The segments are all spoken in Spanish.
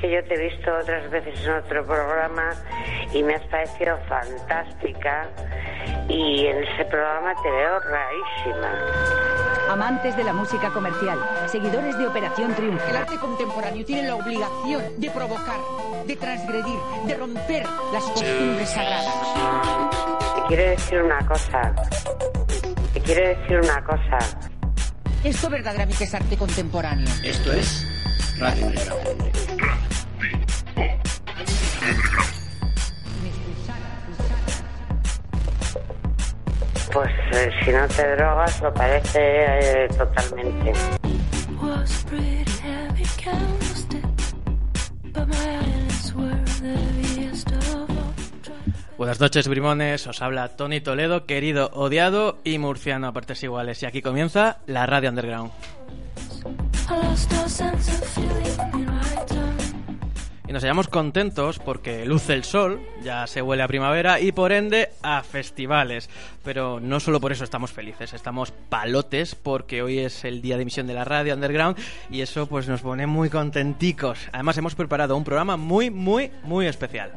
que yo te he visto otras veces en otro programa y me has parecido fantástica y en ese programa te veo rarísima. Amantes de la música comercial, seguidores de Operación Triunfo. El arte contemporáneo tiene la obligación de provocar, de transgredir, de romper las costumbres sagradas. Te quiero decir una cosa. Te quiero decir una cosa. Esto verdaderamente es arte contemporáneo. Esto es Radio. Pues eh, si no te drogas lo parece eh, totalmente. Buenas noches, brimones. Os habla Tony Toledo, querido, odiado y murciano a partes iguales. Y aquí comienza la Radio Underground. Y nos hallamos contentos porque luce el sol, ya se huele a primavera y por ende a festivales. Pero no solo por eso estamos felices, estamos palotes porque hoy es el día de emisión de la radio underground y eso pues nos pone muy contenticos. Además hemos preparado un programa muy, muy, muy especial.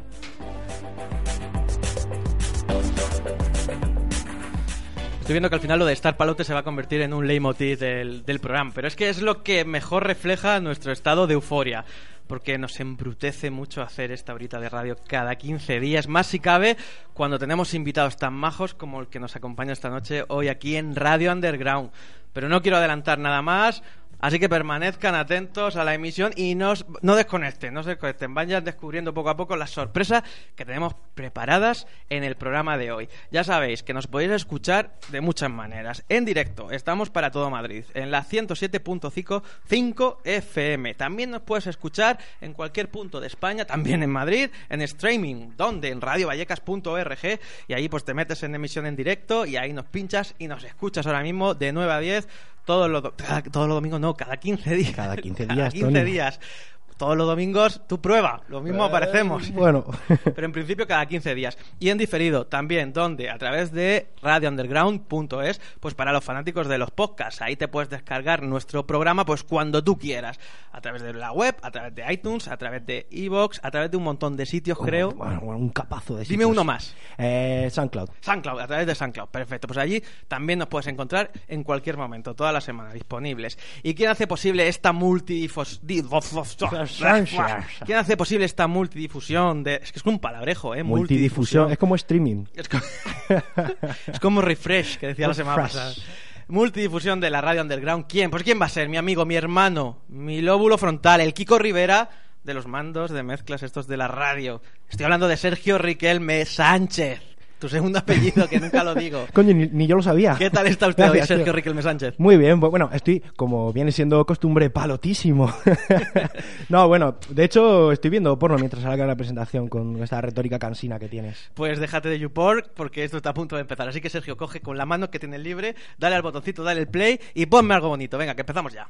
Estoy viendo que al final lo de estar palote se va a convertir en un leitmotiv del, del programa, pero es que es lo que mejor refleja nuestro estado de euforia porque nos embrutece mucho hacer esta horita de radio cada 15 días, más si cabe cuando tenemos invitados tan majos como el que nos acompaña esta noche hoy aquí en Radio Underground. Pero no quiero adelantar nada más, Así que permanezcan atentos a la emisión y no, no desconecten, no se desconecten. Vayan descubriendo poco a poco las sorpresas que tenemos preparadas en el programa de hoy. Ya sabéis que nos podéis escuchar de muchas maneras. En directo, estamos para todo Madrid, en la 107.5 FM. También nos puedes escuchar en cualquier punto de España, también en Madrid, en streaming, donde en radiovallecas.org y ahí pues te metes en emisión en directo y ahí nos pinchas y nos escuchas ahora mismo de 9 a 10 todos los, todos los domingos, no, cada 15 días. Cada 15 días. Cada 15 días todos los domingos tú prueba, lo mismo eh, aparecemos. Bueno. Pero en principio cada 15 días. Y en diferido también, donde a través de radiounderground.es, pues para los fanáticos de los podcasts, ahí te puedes descargar nuestro programa pues cuando tú quieras. A través de la web, a través de iTunes, a través de Evox, a través de un montón de sitios, creo. Bueno, un capazo de sitios. Dime uno más. Eh, SoundCloud. SoundCloud, a través de SoundCloud. Perfecto. Pues allí también nos puedes encontrar en cualquier momento, toda la semana, disponibles. ¿Y quién hace posible esta multidifos... ¿Quién hace posible esta multidifusión? De... Es que es un palabrejo, ¿eh? Multidifusión. Es como streaming. Es como, refresh, que decía la semana pasada. Multidifusión de la radio underground. ¿Quién? Pues ¿quién va a ser? Mi amigo, mi hermano, mi lóbulo frontal, el Kiko Rivera de los mandos de mezclas estos de la radio. Estoy hablando de Sergio Riquelme Sánchez tu segundo apellido, que nunca lo digo. Coño, ni, yo lo sabía. ¿Qué tal está usted hoy, Sergio Riquelme Sánchez? Muy bien, bueno, estoy, como viene siendo costumbre, palotísimo. no, bueno, de hecho, estoy viendo porno mientras salga la presentación con esta retórica cansina que tienes. Pues déjate de YouPorn, porque esto está a punto de empezar. Así que, Sergio, coge con la mano que tiene libre, dale al botoncito, dale el play y ponme algo bonito. Venga, que empezamos ya.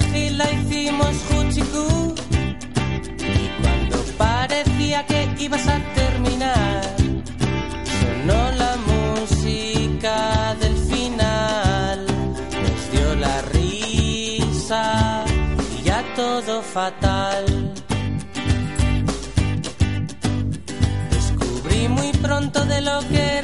La hicimos Juchiku y cuando parecía que ibas a terminar sonó la música del final. Nos dio la risa y ya todo fatal. Descubrí muy pronto de lo que eras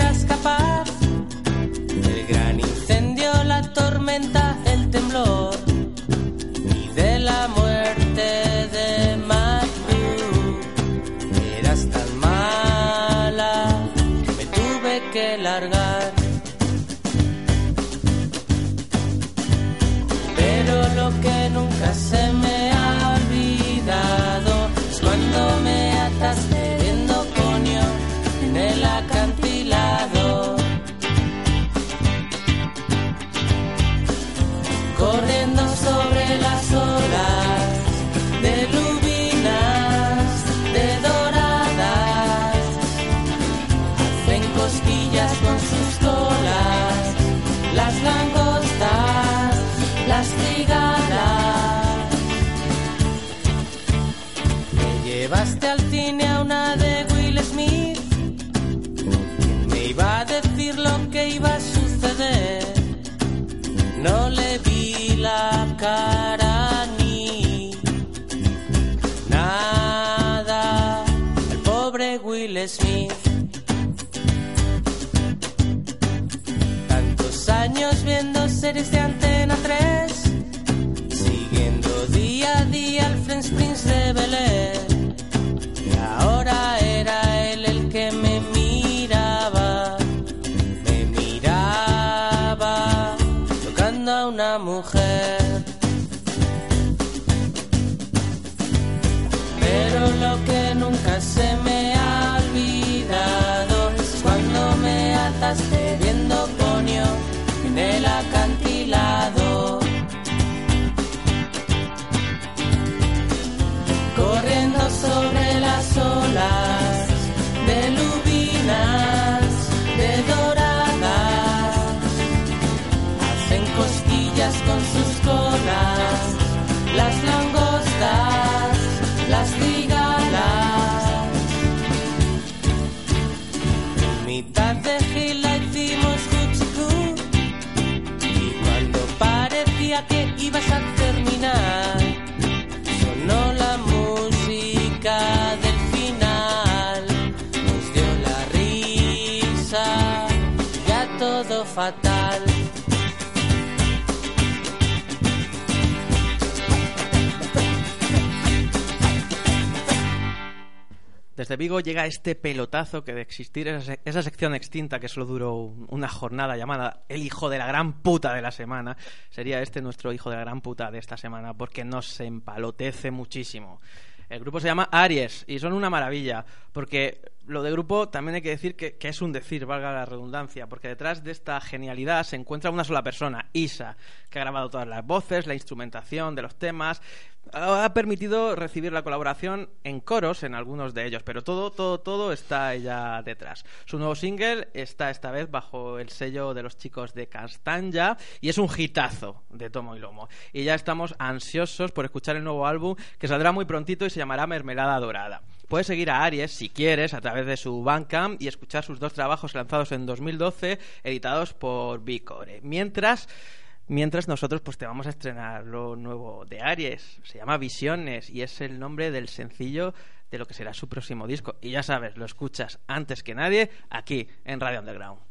iba a suceder. No le vi la cara ni nada al pobre Will Smith. Tantos años viendo series de Antena 3, siguiendo día a día al Friends Prince de Bel ibas a Desde Vigo llega este pelotazo que de existir esa, esa sección extinta que solo duró un- una jornada llamada El hijo de la gran puta de la semana, sería este nuestro hijo de la gran puta de esta semana porque nos empalotece muchísimo. El grupo se llama Aries y son una maravilla porque lo de grupo también hay que decir que, que es un decir, valga la redundancia, porque detrás de esta genialidad se encuentra una sola persona, Isa, que ha grabado todas las voces, la instrumentación de los temas, ha permitido recibir la colaboración en coros en algunos de ellos, pero todo, todo, todo está ella detrás. Su nuevo single está esta vez bajo el sello de los chicos de Castanya y es un hitazo de tomo y lomo. Y ya estamos ansiosos por escuchar el nuevo álbum que saldrá muy prontito y se llamará Mermelada Dorada. Puedes seguir a Aries si quieres a través de su Bandcamp y escuchar sus dos trabajos lanzados en 2012 editados por Bicore. Mientras Mientras nosotros pues te vamos a estrenar lo nuevo de Aries, se llama Visiones y es el nombre del sencillo de lo que será su próximo disco. Y ya sabes, lo escuchas antes que nadie aquí en Radio Underground.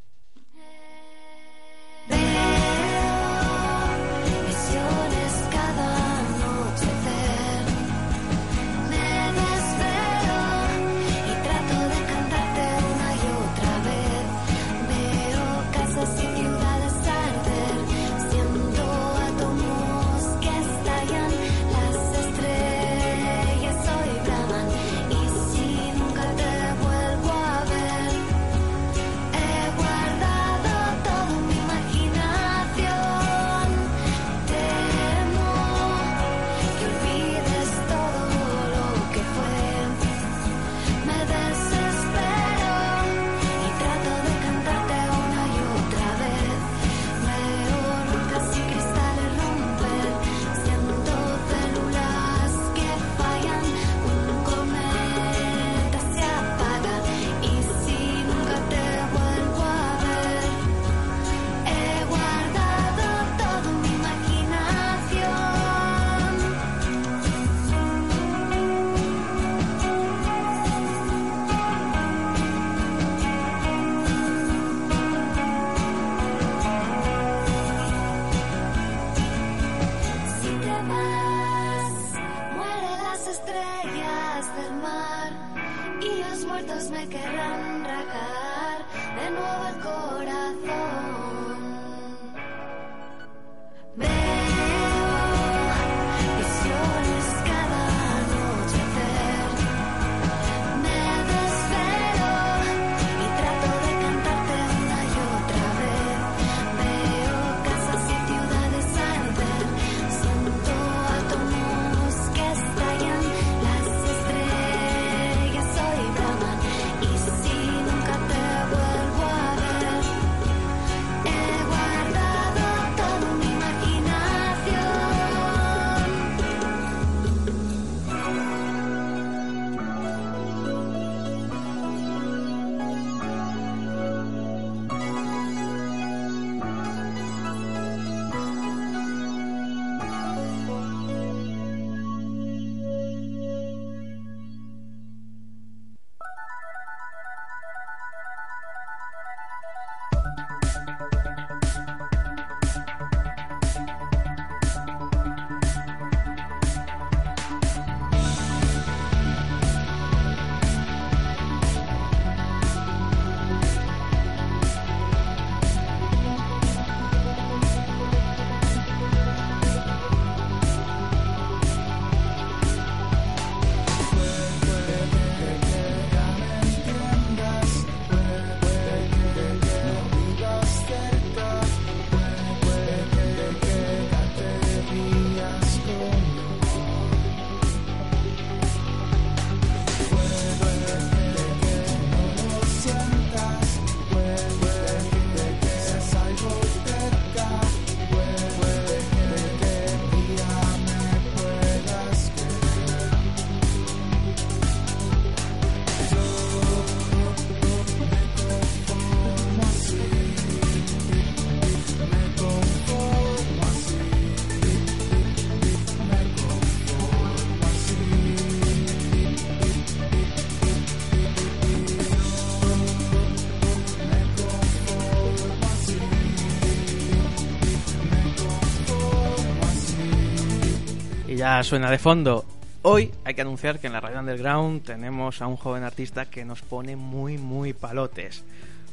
Ya suena de fondo. Hoy hay que anunciar que en la radio underground tenemos a un joven artista que nos pone muy, muy palotes.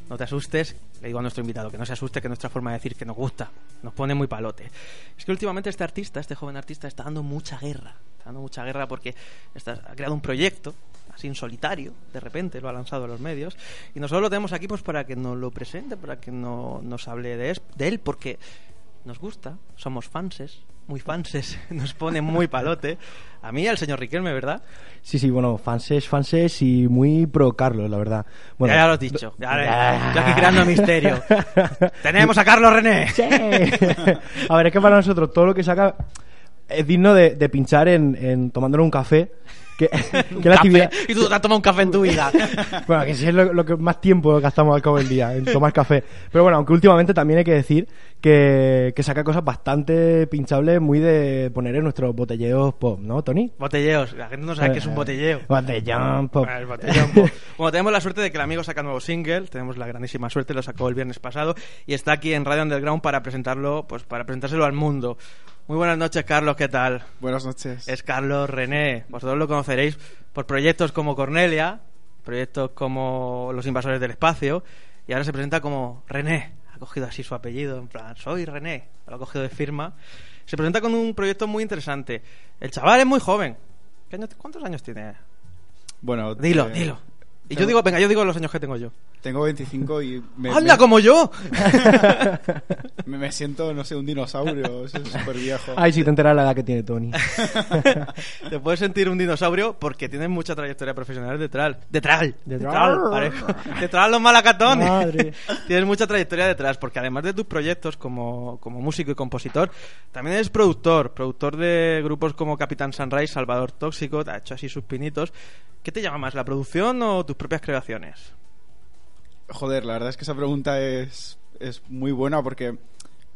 No te asustes, le digo a nuestro invitado que no se asuste, que es nuestra forma de decir que nos gusta, nos pone muy palote. Es que últimamente este artista, este joven artista, está dando mucha guerra. Está dando mucha guerra porque está- ha creado un proyecto, así en solitario, de repente lo ha lanzado a los medios, y nosotros lo tenemos aquí pues para que nos lo presente, para que no, nos hable de él, porque nos gusta, somos fanses, muy fanses, nos pone muy palote. A mí, al señor Riquelme, ¿verdad? Sí, sí, bueno, fanses, fanses y muy pro Carlos, la verdad. Bueno, ya, ya lo has dicho. Ya, ya aquí creando misterio. Tenemos a Carlos René. Sí. A ver, es que para nosotros todo lo que saca es digno de, de pinchar en, en tomándole un café. Que, la actividad. Y tú te has tomado un café en tu vida. Bueno, que sí es lo, lo que más tiempo gastamos al cabo del día, en tomar café. Pero bueno, aunque últimamente también hay que decir que, que saca cosas bastante pinchables, muy de poner en nuestros botelleos pop, ¿no, Tony? Botelleos. La gente no sabe qué es un botelleo. Botellón pop. Ah, el botellón pop. Bueno, tenemos la suerte de que el amigo saca nuevo single, tenemos la grandísima suerte, lo sacó el viernes pasado y está aquí en Radio Underground para presentarlo, pues para presentárselo al mundo. Muy buenas noches, Carlos, ¿qué tal? Buenas noches. Es Carlos René. Vosotros lo conoceréis por proyectos como Cornelia, proyectos como Los Invasores del Espacio, y ahora se presenta como René. Ha cogido así su apellido, en plan, soy René. Lo ha cogido de firma. Se presenta con un proyecto muy interesante. El chaval es muy joven. ¿Qué año- ¿Cuántos años tiene? Bueno, Dilo, eh, dilo. Y yo digo, venga, yo digo los años que tengo yo. Tengo 25 y me, ¡Anda, me- como yo! me, me siento, no sé, un dinosaurio. Es súper viejo. Ay, si te enteras la edad que tiene Tony. Te puedes sentir un dinosaurio porque tienes mucha trayectoria profesional detrás. Detrás. Detrás. Detrás los malacatones. Madre. Tienes mucha trayectoria detrás porque además de tus proyectos como, como músico y compositor, también eres productor. Productor de grupos como Capitán Sunrise, Salvador Tóxico, te ha hecho así sus pinitos. ¿Qué te llama más, la producción o tus propias creaciones? Joder, la verdad es que esa pregunta es, es muy buena porque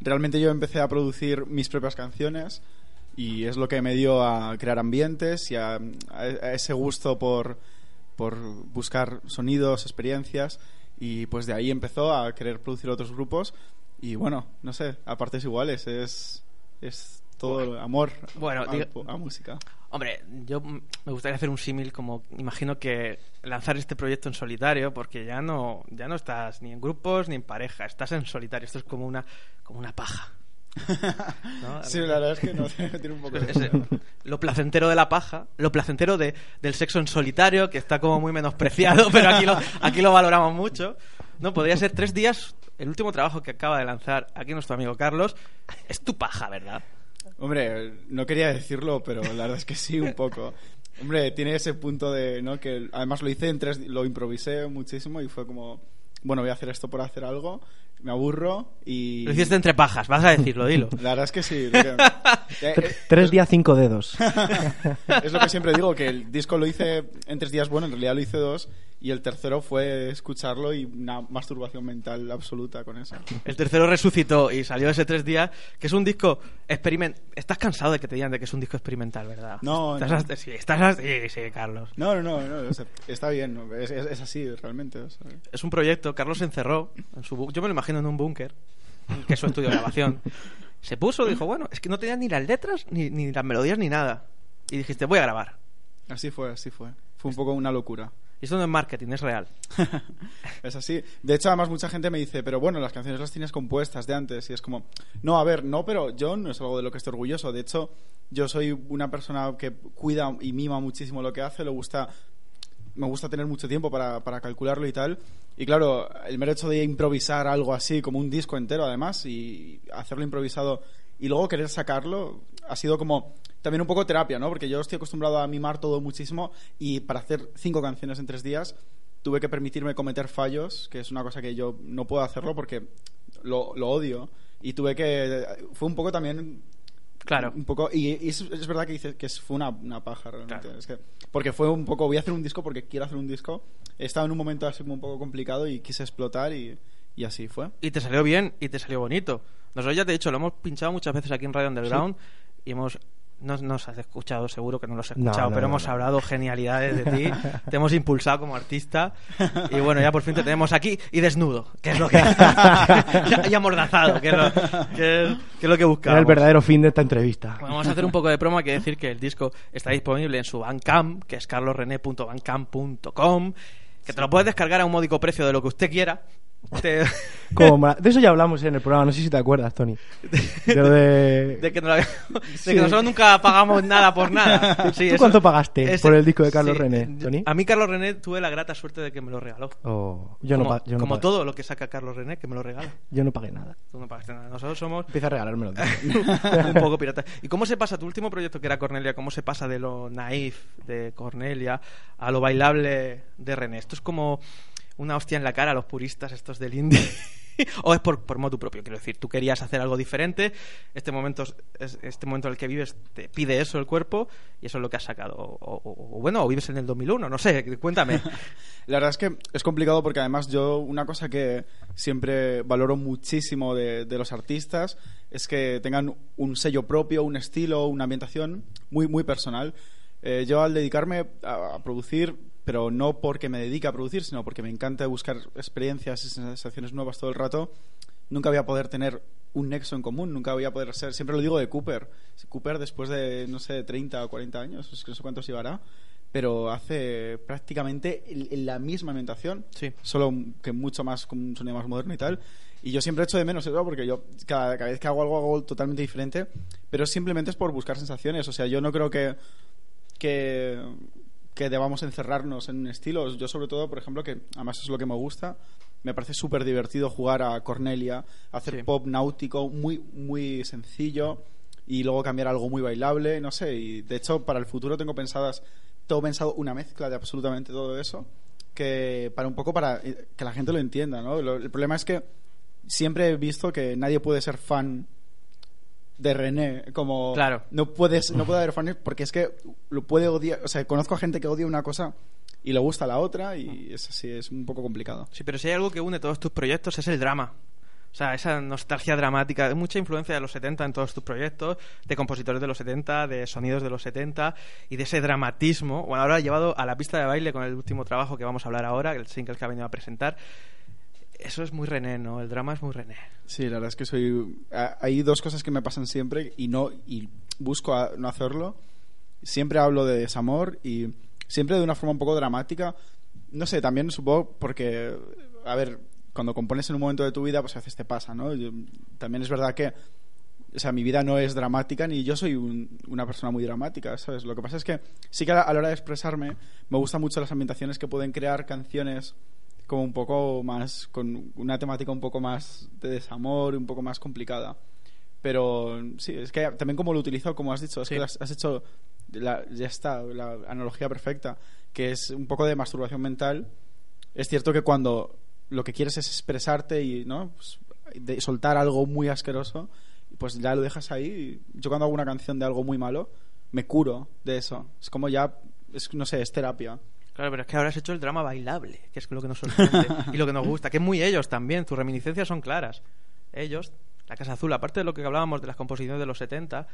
realmente yo empecé a producir mis propias canciones y es lo que me dio a crear ambientes y a, a- ese gusto por, por buscar sonidos, experiencias y pues de ahí empezó a querer producir otros grupos y bueno, no sé, a partes iguales, es, es todo amor Bueno, a, diga- a música. Hombre, yo me gustaría hacer un símil como imagino que lanzar este proyecto en solitario porque ya no ya no estás ni en grupos ni en pareja, estás en solitario, esto es como una como una paja. ¿no? Sí, la verdad es que no, tiene un poco de Es- es, eh, lo placentero de la paja, lo placentero de, del sexo en solitario, que está como muy menospreciado, pero aquí lo, aquí lo valoramos mucho. No, podría ser tres días. El último trabajo que acaba de lanzar aquí nuestro amigo Carlos es tu paja, ¿verdad? Hombre, no quería decirlo, pero la verdad es que sí, un poco. Hombre, tiene ese punto de, ¿no? Que además lo hice en tres, lo improvisé muchísimo y fue como, bueno, voy a hacer esto por hacer algo, me aburro y... Lo hiciste entre pajas, vas a decirlo, dilo. La verdad es que sí. lo que- Eh, eh, Tres días, cinco dedos. es lo que siempre digo, que el disco lo hice en tres días, bueno, en realidad lo hice dos, y el tercero fue escucharlo y una masturbación mental absoluta con eso. El tercero resucitó y salió ese tres días, que es un disco experiment. Estás cansado de que te digan de que es un disco experimental, ¿verdad? No, estás no. hasta- sí, estás hasta- sí, sí, Carlos. No, no, no, no, o sea, está bien, ¿no? es, es- es así realmente. o sea. Es un proyecto, Carlos se encerró en su yo me lo imagino en un búnker, que es su estudio de grabación. Se puso, dijo, bueno, es que no tenía ni las letras, ni, ni las melodías, ni nada. Y dijiste, voy a grabar. Así fue, así fue. Fue un poco una locura. Y esto no es marketing, es real. Es así. De hecho, además, mucha gente me dice, pero bueno, las canciones las tienes compuestas de antes. Y es como, no, a ver, no, pero yo no es algo de lo que estoy orgulloso. De hecho, yo soy una persona que cuida y mima muchísimo lo que hace. Le gusta, me gusta tener mucho tiempo para, para calcularlo y tal. Y claro, el mero hecho de improvisar algo así, como un disco entero, además, y hacerlo improvisado y luego querer sacarlo, ha sido como también un poco terapia, ¿no? Porque yo estoy acostumbrado a mimar todo muchísimo y para hacer cinco canciones en tres días tuve que permitirme cometer fallos, que es una cosa que yo no puedo hacerlo porque lo, lo odio. Y tuve que. Fue un poco también. Claro. Un poco. Y, y es, es verdad que dices que fue una, una paja realmente. Es que, porque fue un poco. Voy a hacer un disco porque quiero hacer un disco. He estado en un momento así como un poco complicado y quise explotar y, y así fue. Y te salió bien y te salió bonito. Nosotros ya te he dicho, lo hemos pinchado muchas veces aquí en Radio Underground y hemos no nos has escuchado, seguro que no los has escuchado, no, pero no, hemos hablado genialidades de ti, te hemos impulsado como artista y bueno, ya por fin te tenemos aquí y desnudo, que es lo que... y amordazado, que es lo que, es- que es lo que Era buscábamos. el verdadero fin de esta entrevista. Bueno, vamos a hacer un poco de promo. Hay que decir que el disco está disponible en su Bandcamp, que es carlosrené.bandcamp.com, que te lo puedes descargar a un módico precio de lo que usted quiera. Te- Como de eso ya hablamos en el programa, no sé si te acuerdas, Tony. De de... de que, no de que nosotros nunca pagamos nada por nada. Sí, ¿Tú eso- cuánto pagaste ese- por el disco de Carlos sí, René, Tony? A mí Carlos René tuve la grata suerte de que me lo regaló. Oh, yo, no como pa- yo, no como pagué, todo lo que saca Carlos René, que me lo regala. yo no pagué nada. Tú no pagaste nada. Nosotros somos Empieza a regalármelo. un poco pirata. ¿Y cómo se pasa tu último proyecto que era Cornelia? ¿Cómo se pasa de lo naif de Cornelia a lo bailable de René? Esto es como una hostia en la cara a los puristas estos del indie. o es por, por modo propio, quiero decir, tú querías hacer algo diferente, este momento es- es- este momento en el que vives te pide eso el cuerpo y eso es lo que has sacado. O, bueno, o vives en el 2001, no sé, cuéntame. La verdad es que es complicado porque además yo una cosa que siempre valoro muchísimo de, los artistas es que tengan un sello propio, un estilo, una ambientación muy, muy personal. Eh, yo al dedicarme a producir, pero no porque me dedique a producir, sino porque me encanta buscar experiencias y sensaciones nuevas todo el rato, nunca voy a poder tener un nexo en común, nunca voy a poder ser, siempre lo digo de Cooper, Cooper después de, no sé, 30 o 40 años, no sé cuántos llevará, pero hace prácticamente la misma ambientación, Sí. solo que mucho más, con un sonido más moderno y tal. Y yo siempre echo de menos eso porque yo cada, cada vez que hago algo hago totalmente diferente, pero simplemente es por buscar sensaciones. O sea, yo no creo que, que, que debamos encerrarnos en un estilo. Yo sobre todo, por ejemplo, que además es lo que me gusta, me parece súper divertido jugar a Cornelia, hacer Sí. pop náutico muy, muy sencillo y luego cambiar a algo muy bailable, no sé. Y de hecho, para el futuro tengo pensadas, tengo pensado una mezcla de absolutamente todo eso que para un poco para eh, que la gente lo entienda, ¿no? Lo- el problema es que siempre he visto que nadie puede ser fan de René como Claro. no puedes no puede haber fans porque es que lo puede odiar o sea conozco a gente que odia una cosa y le gusta la otra y es así es un poco complicado Sí, pero si hay algo que une todos tus proyectos es el drama. O sea, esa nostalgia dramática, mucha influencia de los 70 en todos tus proyectos, de compositores de los 70, de sonidos de los 70 y de ese dramatismo. Bueno, ahora llevado a la pista de baile con el último trabajo que vamos a hablar ahora, el single que ha venido a presentar. Eso es muy René, ¿no? El drama es muy René. Sí, la verdad es que soy. ha- Hay dos cosas que me pasan siempre y no y busco a- no hacerlo. Siempre hablo de desamor y siempre de una forma un poco dramática. No sé, también supongo porque, a ver, cuando compones en un momento de tu vida, pues a veces te pasa, ¿no? También es verdad que, o sea, mi vida no es dramática ni yo soy un- una persona muy dramática, ¿sabes? Lo que pasa es que sí que a la, a la hora de expresarme me gustan mucho las ambientaciones que pueden crear canciones como un poco más, con una temática un poco más de desamor, un poco más complicada. Pero sí, es que también como lo utilizo, como has dicho, es Sí. que has, has hecho, la- ya está, la analogía perfecta, que es un poco de masturbación mental. Es cierto que cuando lo que quieres es expresarte y no Pues, de soltar algo muy asqueroso, pues ya lo dejas ahí. Yo cuando hago una canción de algo muy malo, me curo de eso. Es como ya, es, no sé, es terapia. Claro, pero es que ahora has hecho el drama bailable, que es lo que nos sorprende y lo que nos gusta, que es muy ellos también, tus reminiscencias son claras. Ellos, la Casa Azul, aparte de lo que hablábamos de las composiciones de los 70,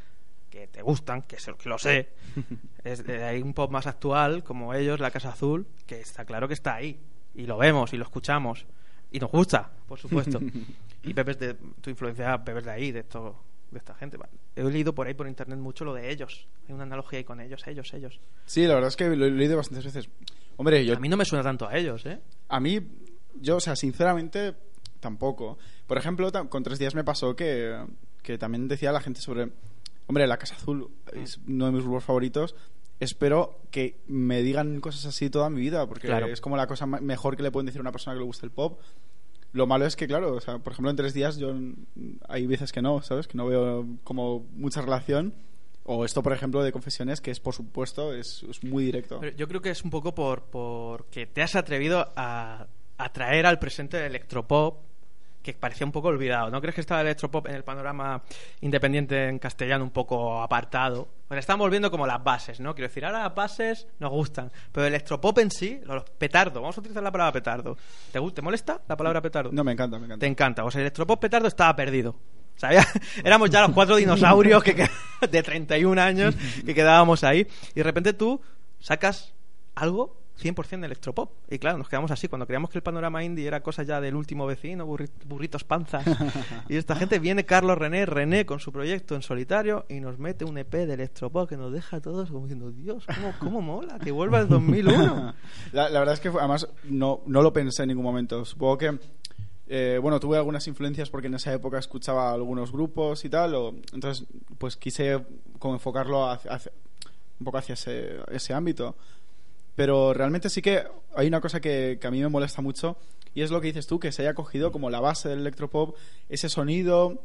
que te gustan, que, sé- que lo sé, es, eh, hay un pop más actual, como ellos, la Casa Azul, que está claro que está ahí, y lo vemos y lo escuchamos, y nos gusta, por supuesto. y bebes de tu influencia, bebes de ahí, de esto de esta gente. He leído por ahí por internet mucho lo de ellos. Hay una analogía ahí con ellos, ellos, ellos. Sí, la verdad es que lo he leído bastantes veces. Hombre, yo A mí no me suena tanto a ellos, ¿eh? A mí, yo, o sea, sinceramente, tampoco. Por ejemplo, con tres días me pasó que, que también decía la gente sobre. Hombre, La Casa Azul es uno de mis grupos favoritos. Espero que me digan cosas así toda mi vida, porque Claro. es como la cosa mejor que le pueden decir a una persona que le gusta el pop. Lo malo es que, claro, o sea, por ejemplo, en tres días yo hay veces que no, ¿sabes? Que no veo como mucha relación. O esto, por ejemplo, de confesiones, que es, por supuesto, es, es muy directo. Yo creo que es un poco por porque te has atrevido a, a traer al presente el electropop que parecía un poco olvidado. ¿No crees que estaba el electropop en el panorama independiente en castellano un poco apartado? Pues están volviendo como las bases, ¿no? Quiero decir, ahora las bases nos gustan, pero el electropop en sí, los petardo, vamos a utilizar la palabra petardo. ¿Te, te molesta la palabra petardo? No, me encanta, me encanta. Te encanta. O sea, el electropop petardo estaba perdido. O sea, éramos ya los cuatro dinosaurios que- de 31 años que quedábamos ahí. Y de repente tú sacas algo 100% de electropop. Y claro, nos quedamos así. Cuando creíamos que el panorama indie era cosa ya del último vecino, burri- burritos panzas. y esta gente viene Carlos René, René con su proyecto en solitario y nos mete un EP de electropop que nos deja a todos como diciendo, Dios, ¿cómo, cómo mola? Que vuelva el 2001. La, la verdad es que fue- además no, no lo pensé en ningún momento. Supongo que, eh, bueno, tuve algunas influencias porque en esa época escuchaba algunos grupos y tal, o- entonces pues quise como enfocarlo hacia- hacia- un poco hacia ese, ese ámbito. Pero realmente sí que hay una cosa que, que a mí me molesta mucho y es lo que dices tú, que se haya cogido como la base del electropop, ese sonido,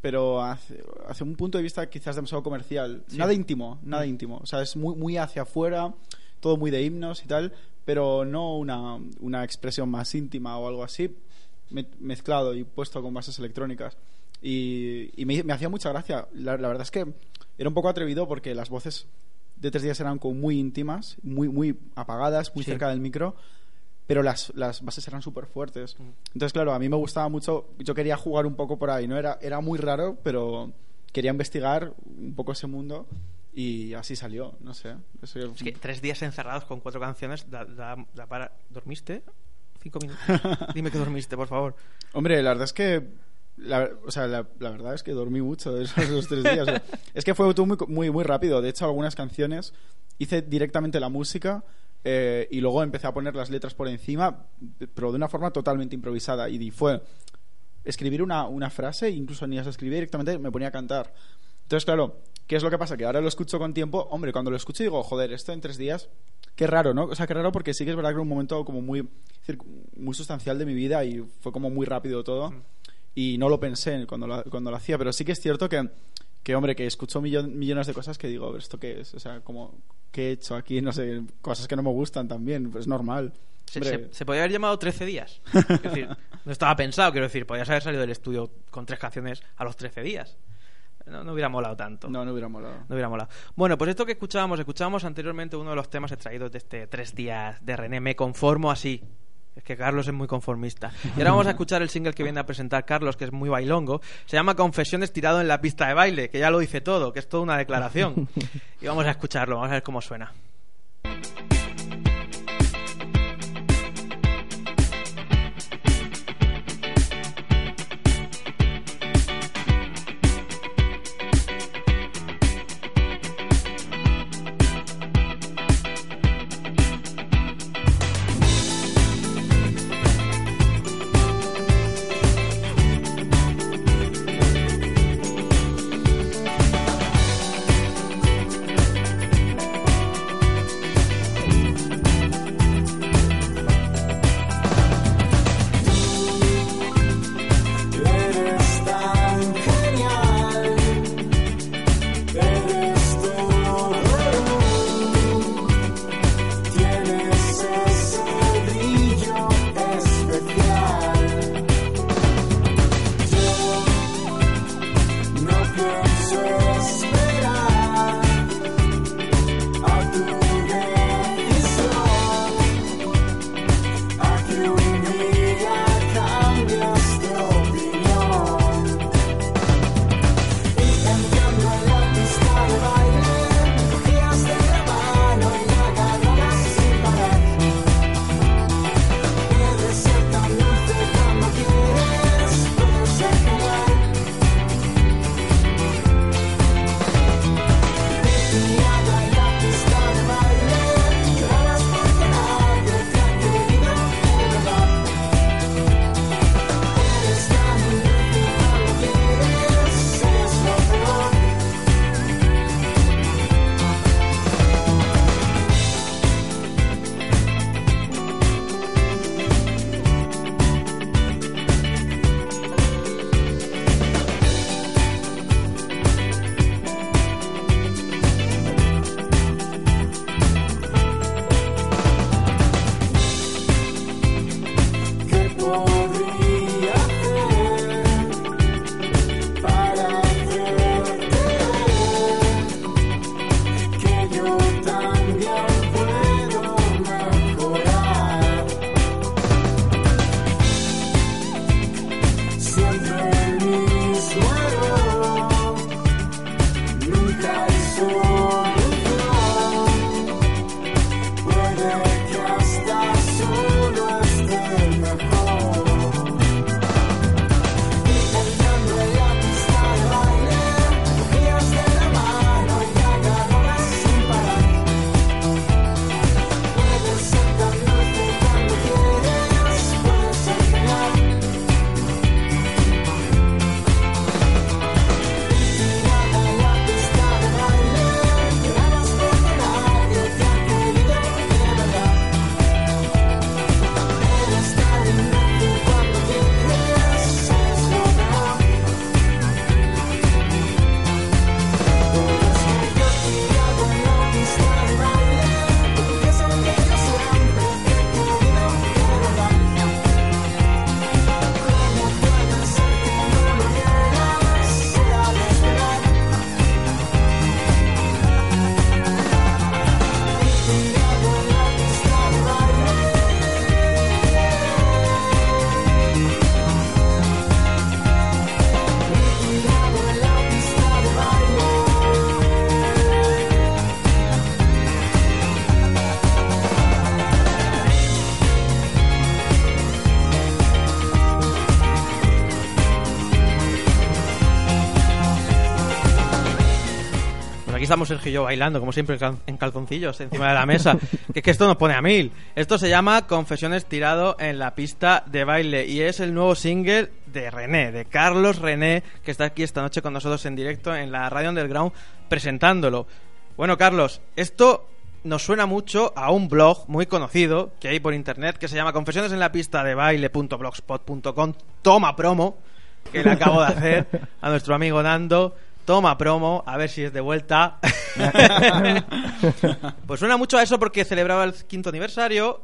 pero hacia, hacia un punto de vista quizás demasiado comercial. Sí. Nada íntimo, nada íntimo. O sea, es muy, muy hacia afuera, todo muy de himnos y tal, pero no una, una expresión más íntima o algo así, me- mezclado y puesto con bases electrónicas. Y, y me, me hacía mucha gracia. La, la verdad es que era un poco atrevido porque las voces de tres días eran como muy íntimas, muy, muy apagadas, muy Sí. cerca del micro, pero las, las bases eran súper fuertes. Entonces, claro, a mí me gustaba mucho, yo quería jugar un poco por ahí, ¿no? Era, era muy raro, pero quería investigar un poco ese mundo y así salió, no sé. Eso- Es que tres días encerrados con cuatro canciones da, da- da para... ¿Dormiste? Cinco minutos. Dime que dormiste, por favor. Hombre, la verdad es que. La, o sea, la, verdad es que dormí mucho esos, tres días. Es que fue muy, muy, muy rápido. De hecho, algunas canciones hice directamente la música eh, y luego empecé a poner las letras por encima, pero de una forma totalmente improvisada. Y fue escribir una, una frase, incluso ni las escribí directamente, me ponía a cantar. Entonces, claro, ¿qué es lo que pasa? Que ahora lo escucho con tiempo. Hombre, cuando lo escucho digo, joder, esto en tres días, qué raro, ¿no? O sea, qué raro porque sí que es verdad que era un momento como muy, muy sustancial de mi vida y fue como muy rápido todo. Y no lo pensé cuando lo, cuando lo hacía, pero sí que es cierto que, que hombre, que escucho millon- millones de cosas que digo, "¿Pero ¿esto qué es? O sea, como, ¿qué he hecho aquí? No sé, cosas que no me gustan también, pues es normal. Se, se- se podría haber llamado 13 días. Es decir, no estaba pensado, quiero decir, podías haber salido del estudio con tres canciones a los 13 días. No, no hubiera molado tanto. no, no hubiera molado. No hubiera molado. Bueno, pues esto que escuchábamos, escuchábamos anteriormente uno de los temas extraídos de este tres días de René. Me conformo así. Es que Carlos es muy conformista. Y ahora vamos a escuchar el single que viene a presentar Carlos, que es muy bailongo. Se llama Confesiones tirado en la pista de baile, que ya lo dice todo, que es toda una declaración. Y vamos a escucharlo, vamos a ver cómo suena. Aquí estamos Sergio y bailando, como siempre, en calzoncillos encima de la mesa. que es que esto nos pone a mil. Esto se llama Confesiones tirado en la pista de baile y es el nuevo single de René, de Carlos René, que está aquí esta noche con nosotros en directo en la Radio Underground presentándolo. Bueno, Carlos, esto nos suena mucho a un blog muy conocido que hay por internet que se llama Confesiones en la pista de baile.blogspot.com. Toma promo, que le acabo de hacer a nuestro amigo Nando. Toma promo, a ver si es de vuelta. pues suena mucho a eso porque celebraba el quinto aniversario.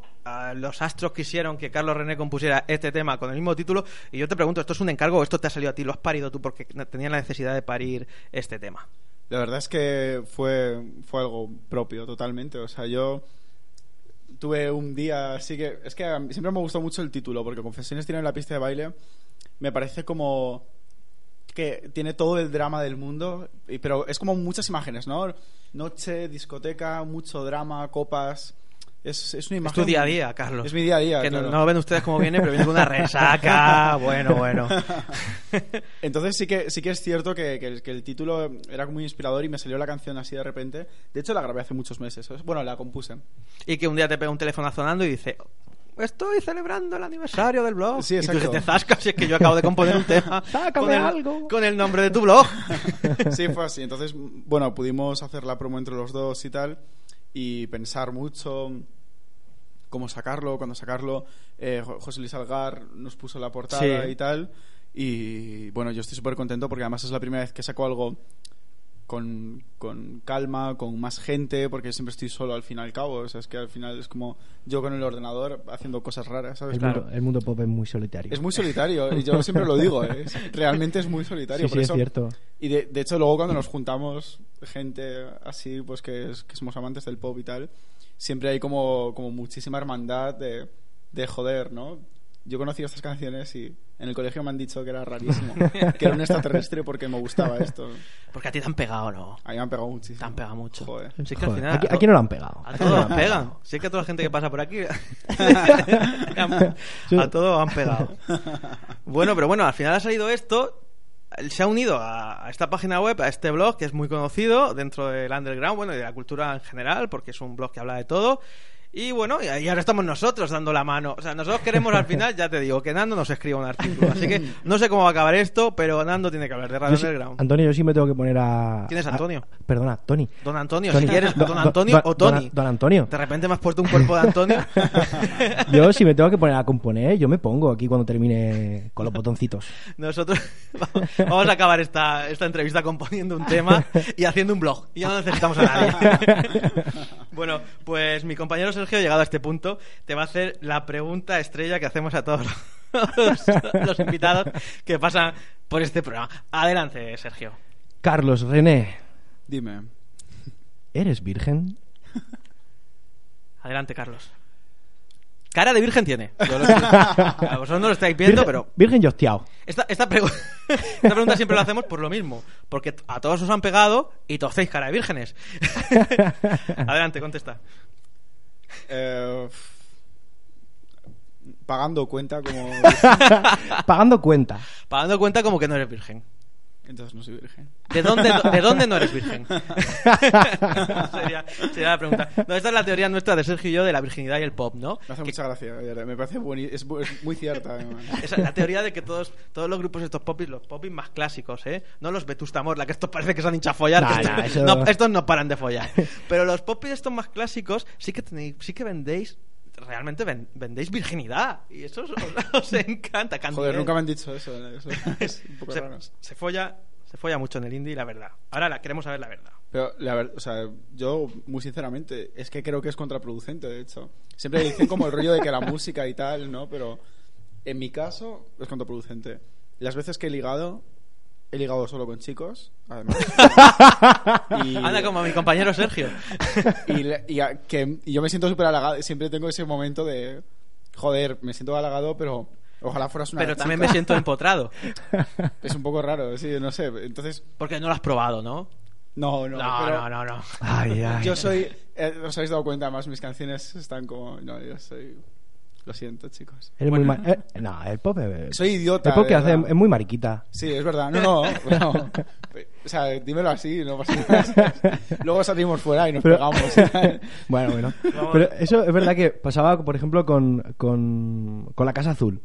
Los astros quisieron que Carlos René compusiera este tema con el mismo título. Y yo te pregunto, ¿esto es un encargo o esto te ha salido a ti? ¿Lo has parido tú porque tenías la necesidad de parir este tema? La verdad es que fue, fue algo propio totalmente. O sea, yo tuve un día así que... Es que a mí siempre me gustó mucho el título, porque Confesiones tiene la pista de baile. Me parece como que tiene todo el drama del mundo, y- pero es como muchas imágenes, ¿no? Noche, discoteca, mucho drama, copas... Es, es una Es imagen... tu día a día, Carlos. Es mi día a día, Que no, claro. no ven ustedes cómo viene, pero viene con una resaca. Bueno, bueno. Entonces sí que sí que es cierto que, que el, que el título era muy inspirador y me salió la canción así de repente. De hecho la grabé hace muchos meses. Bueno, la compuse. Y que un día te pega un teléfono sonando y dice... Estoy celebrando el aniversario del blog. Sí, y tú exacto. te zascas y es que yo acabo de componer un tema Sácame con el, algo. con el nombre de tu blog. Sí, fue así. Entonces, bueno, pudimos hacer la promo entre los dos y tal y pensar mucho cómo sacarlo, cuándo sacarlo. Eh, Jo- José Luis Algar nos puso la portada Sí. y tal. Y bueno, yo estoy súper contento porque además es la primera vez que saco algo con, con calma, con más gente, porque siempre estoy solo al fin y al cabo. O sea, es que al final es como yo con el ordenador haciendo cosas raras, ¿sabes? El, mundo, el mundo pop es muy solitario. Es muy solitario, y yo siempre lo digo, ¿eh? Es- realmente es muy solitario. Sí, por sí, es cierto. Y de, de hecho, luego cuando nos juntamos, gente así, pues que, es- que somos amantes del pop y tal, siempre hay como, como muchísima hermandad de, de joder, ¿no? Yo he conocido estas canciones y en el colegio me han dicho que era rarísimo, que era un extraterrestre porque me gustaba esto. Porque a ti te han pegado, ¿no? A mí me han pegado muchísimo. Te han pegado mucho. Joder. Sí que al Joder, final... aquí, aquí no lo han pegado. A Aquí todos no lo han pegan. pegado. Sí que a toda la gente que pasa por aquí... a todos han pegado. Bueno, pero bueno, al final ha salido esto. Se ha unido a, a esta página web, a este blog que es muy conocido dentro del underground, bueno, y de la cultura en general, porque es un blog que habla de todo. Y bueno, y ahora estamos nosotros dando la mano. O sea, nosotros queremos al final, ya te digo, que Nando nos escriba un artículo. Así que no sé cómo va a acabar esto, pero Nando tiene que hablar de Radio sí- Underground. Antonio, yo sí me tengo que poner a. ¿Quién es a- Antonio? perdona, Tony. Don Antonio, Tony. si quieres, Do- Don do- Antonio do- o don- Tony. Don Antonio. De repente me has puesto un cuerpo de Antonio. Yo si me tengo que poner a componer, yo me pongo aquí cuando termine con los botoncitos. Nosotros vamos, vamos a acabar esta, esta entrevista componiendo un tema y haciendo un blog. Y ya no necesitamos a nadie. bueno, pues mi compañero Sergio, llegado a este punto, te va a hacer la pregunta estrella que hacemos a todos los, los invitados que pasan por este programa. Adelante, Sergio. Carlos René, Dime. ¿eres virgen? Adelante, Carlos. Cara de virgen tiene. Yo lo estoy- a vosotros no lo estáis viendo, Virgen- pero Virgen y hostiao. Esta, esta, pregu- esta pregunta siempre la hacemos por lo mismo. Porque a todos os han pegado y todos hacéis cara de vírgenes. Adelante, contesta. Eh, pagando cuenta como... Pagando cuenta. Pagando cuenta como que no eres virgen. Entonces no soy virgen. ¿De dónde, ¿De dónde no eres virgen? sería, sería la pregunta. No, esta es la teoría nuestra de Sergio y yo de la virginidad y el pop, ¿no? Me hace Que- mucha gracia. Me parece bueni- es, bu- es muy cierta. Esa la teoría de que todos, todos los grupos estos popis, los popis más clásicos, ¿eh? No los Vetusta Morla, que estos parece que se han hinchado a follar. Nah, que estos, nah, eso- no, estos no paran de follar. Pero los popis estos más clásicos sí que tenéis, sí que vendéis, realmente ven- vendéis virginidad. Y eso os, os encanta. Joder, nunca me han dicho eso. eso es un poco se, raro. se folla, se folla mucho en el indie, la verdad. Ahora la queremos saber la verdad. Pero la verdad, o sea, yo muy sinceramente, es que creo que es contraproducente, de hecho. Siempre dicen como el rollo de que la música y tal, ¿no? Pero en mi caso es contraproducente. Las veces que he ligado, he ligado solo con chicos, además. y, Anda como mi compañero Sergio. y, le- y a- que, y yo me siento súper halagado, siempre tengo ese momento de, joder, me siento halagado, pero ojalá fueras una Pero también chica. me siento empotrado. Es un poco raro, sí, no sé. Entonces, Porque no lo has probado, ¿no? no, no, No, pero- no, no, no. Ay, ay. Yo soy. eh, os habéis dado cuenta, además, mis canciones están como. No, yo soy. Lo siento, chicos. Eres muy ma- eh, no, el pop es... Soy idiota. El pop que hace es muy mariquita. Sí, es verdad. No, no. no. O sea, dímelo así, no pasa nada. Luego salimos fuera y nos Pero- pegamos. bueno, bueno. Pero eso es verdad que pasaba, por ejemplo, con, con, con La Casa Azul.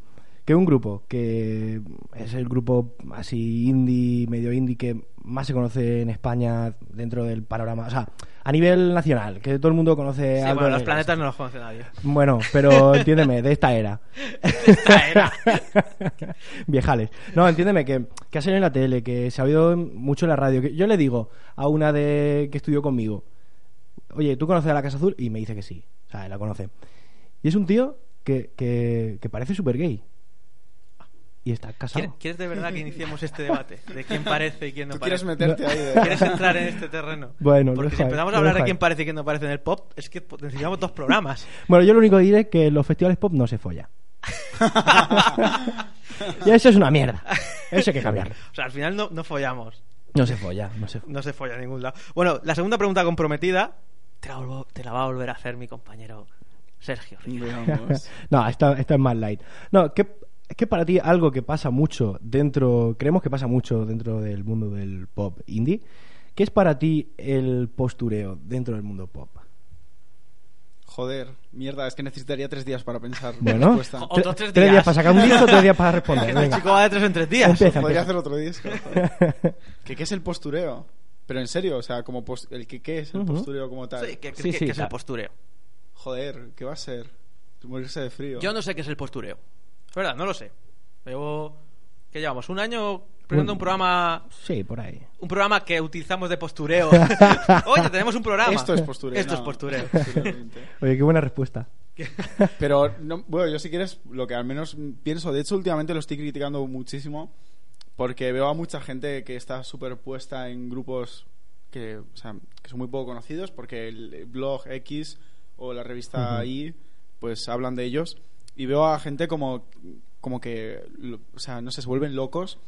Que un grupo que es el grupo así indie, medio indie, que más se conoce en España dentro del panorama. O sea, a nivel nacional, que todo el mundo conoce Sí, algo bueno, de los ellos. planetas no los conoce nadie. Bueno, pero entiéndeme, de esta era. esta era. Viejales. No, entiéndeme que, que ha salido en la tele, que se ha oído mucho en la radio. Que yo le digo a una de que estudió conmigo, oye, ¿tú conoces a la Casa Azul? Y me dice que sí. O sea, la conoce. Y es un tío que, que, que parece súper gay. Y está casado. ¿Quieres, de verdad que iniciemos este debate? De quién parece y quién no Tú parece. quieres meterte ahí de- ¿Quieres entrar en este terreno? Bueno, Porque si empezamos a hablar de quién parece y quién no parece en el pop, es que necesitamos dos programas. Bueno, yo lo único que diré es que en los festivales pop no se folla. y eso es una mierda. Eso hay que cambiarlo. O sea, al final no, no follamos. No se folla, no se folla. No se folla a ningún lado. Bueno, la segunda pregunta comprometida te la, volvo- te la va a volver a hacer mi compañero Sergio. No, esta, esta es más light. No, ¿qué, es que para ti algo que pasa mucho dentro, creemos que pasa mucho dentro del mundo del pop indie, ¿qué es para ti el postureo dentro del mundo pop? Joder, mierda, es que necesitaría tres días para pensar. la Bueno, Otros tre- tres días. para sacar un disco, tres días para responder. El chico va de tres en tres días. Empieza, Podría empieza. hacer otro disco. ¿Qué, ¿Qué es el postureo? Pero en serio, o sea, como pos- el que qué es el postureo como tal. Sí, ¿qué, Sí, qué- sí, qué es el postureo? Joder, ¿qué va a ser? Morirse de frío. Yo no sé qué es el postureo. Es verdad, no lo sé. Llevo... ¿Qué llevamos? ¿Un año presentando un programa Sí, por ahí. un programa que utilizamos de postureo. Oye, tenemos un programa. Esto es postureo. Esto es no, postureo. postureo. Oye, qué buena respuesta. Pero, no, bueno, yo si quieres, lo que al menos pienso, de hecho últimamente lo estoy criticando muchísimo, porque veo a mucha gente que está superpuesta en grupos que, o sea, que son muy poco conocidos, porque el blog X o la revista Ujú. I, pues hablan de ellos, y veo a gente como, como que, o sea, no sé, se vuelven locos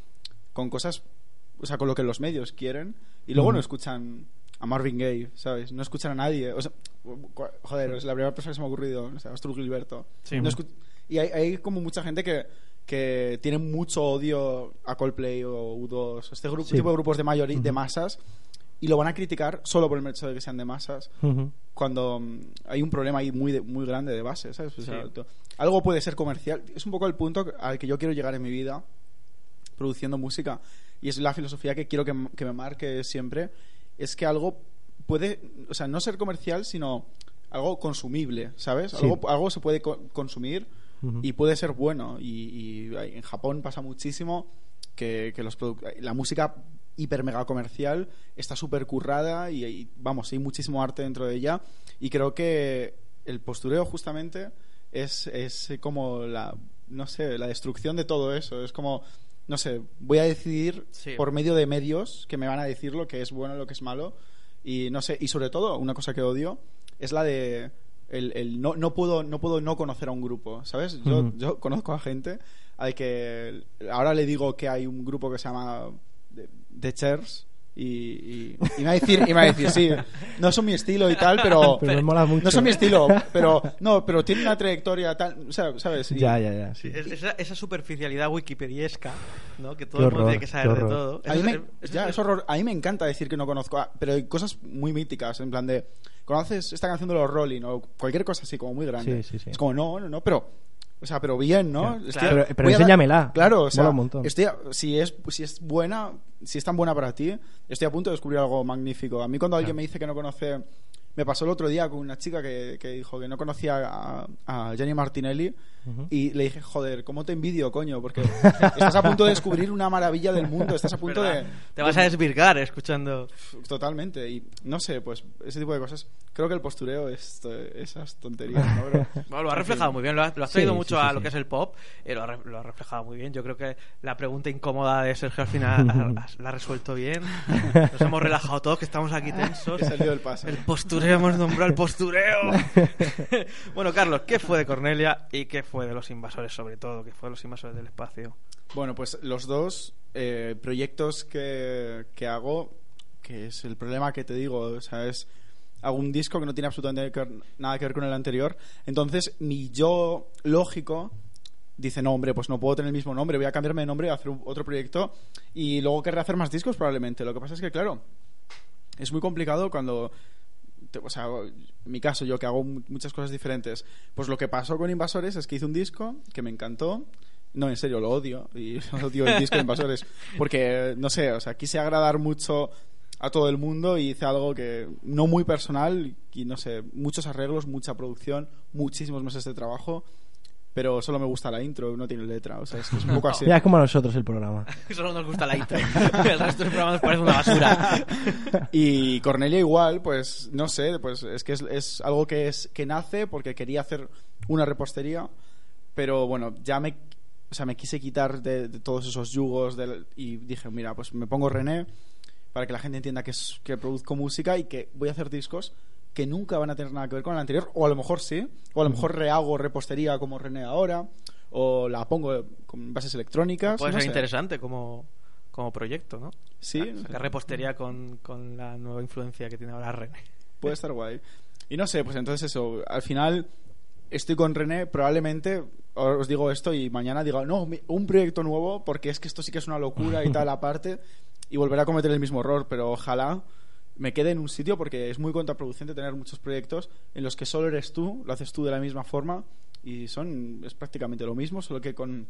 con cosas, o sea, con lo que los medios quieren, y luego no escuchan a Marvin Gaye, ¿sabes? No escuchan a nadie. O sea, joder, es la primera persona que se me ha ocurrido, o sea, Astrud Gilberto. Sí. No y hay, hay como mucha gente que, que tiene mucho odio a Coldplay o U2, este grupo, Sí. tipo de grupos de mayoría, de masas, y lo van a criticar solo por el hecho de que sean de masas, Ujú. cuando mm, hay un problema ahí muy, de- muy grande de base, ¿sabes? O sea, Sí. algo puede ser comercial. Es un poco el punto al que yo quiero llegar en mi vida produciendo música y es la filosofía que quiero que, que me marque siempre es que algo puede o sea no ser comercial sino algo consumible sabes Sí. algo, algo se puede co- consumir Ujú. y puede ser bueno y, y en Japón pasa muchísimo que, que los la música hiper mega comercial está súper currada y, y, vamos hay muchísimo arte dentro de ella. Y creo que el postureo justamente es, es como la no sé la destrucción de todo eso. Es como no sé voy a decidir Sí. por medio de medios que me van a decir lo que es bueno lo que es malo. Y no sé y sobre todo una cosa que odio es la de el, el no, no puedo no puedo no conocer a un grupo sabes yo, yo conozco a gente al que ahora le digo que hay un grupo que se llama The, The Chairs y, y, y me va a decir y me va a decir sí no son mi estilo y tal pero Pero me mola mucho. no son mi estilo pero no pero tiene una trayectoria tal o sea, sabes Y- Ya, ya, ya. Sí, es- esa, esa superficialidad wikipediesca, ¿no? Que todo Qué el mundo horror, tiene que saber de horror. todo. A mí, me, es- ya, es- es horror. a mí me encanta decir que no conozco, a- pero hay cosas muy míticas, en plan de, ¿conoces esta canción de los Rolling? O cualquier cosa así, como muy grande. Sí, sí, sí. Es como, no, no, no, pero, o sea, pero bien, ¿no? Claro. Estoy- Claro, pero- pero a enséñamela. claro, o sea, Mola un montón. estoy a- si, es, si es buena, si es tan buena para ti, estoy a punto de descubrir algo magnífico. A mí cuando alguien Claro. me dice que no conoce... Me pasó el otro día con una chica que, que dijo que no conocía a, a Jenny Martinelli y le dije, joder, ¿cómo te envidio, coño? Porque estás a punto de descubrir una maravilla del mundo, estás a punto de... Te vas a desvirgar escuchando. Totalmente. Y no sé, pues ese tipo de cosas. Creo que el postureo es esas tonterías, ¿no? Pero- Bueno, lo has reflejado muy bien, lo has, lo has traído sí, mucho sí, a sí. lo que es el pop, eh, lo, has has reflejado muy bien. Yo creo que la pregunta incómoda de Sergio al final ha- ha- la ha resuelto bien. Nos hemos relajado todos, que estamos aquí tensos. He salido del paso. El postureo, nombrado el postureo. bueno, Carlos, ¿qué fue de Cornelia y qué fue de los invasores, sobre todo? ¿Qué fue de los invasores del espacio? Bueno, pues los dos eh, proyectos que, que hago, que es el problema que te digo, o sea, es hago un disco que no tiene absolutamente nada que ver con el anterior. Entonces, mi yo lógico dice, no, hombre, pues no puedo tener el mismo nombre, voy a cambiarme de nombre, voy a hacer otro proyecto y luego querré hacer más discos probablemente. Lo que pasa es que, claro, es muy complicado cuando o sea, en mi caso, yo que hago mu- muchas cosas diferentes, pues lo que pasó con Invasores es que hice un disco que me encantó. No, en serio, lo odio. Y odio el disco de Invasores. Porque, no sé, o sea, quise agradar mucho a todo el mundo y hice algo que no muy personal y no sé, muchos arreglos, mucha producción, muchísimos meses de trabajo. Pero solo me gusta la intro, no tiene letra. O sea, es, que es un poco así. Ya es como a nosotros el programa. Solo nos gusta la intro. El resto del programa nos parece una basura. Y Cornelia igual, pues no sé, pues es que es, es algo que es que nace porque quería hacer una repostería, pero bueno, ya me o sea, me quise quitar de, de todos esos yugos del- y dije, mira, pues me pongo René para que la gente entienda que es que produzco música y que voy a hacer discos que nunca van a tener nada que ver con el anterior, o a lo mejor sí, o a lo mejor rehago repostería como René ahora, o la pongo con bases electrónicas. Puede no ser sé. interesante como, como proyecto, ¿no? Sí, sacar repostería con, con la nueva influencia que tiene ahora René. Puede estar guay. Y no sé, pues entonces eso, al final estoy con René, probablemente os digo esto y mañana digo, no, un proyecto nuevo, porque es que esto sí que es una locura y tal aparte, y volveré a cometer el mismo error, pero ojalá me quede en un sitio porque es muy contraproducente tener muchos proyectos en los que solo eres tú, lo haces tú de la misma forma y son es prácticamente lo mismo, solo que con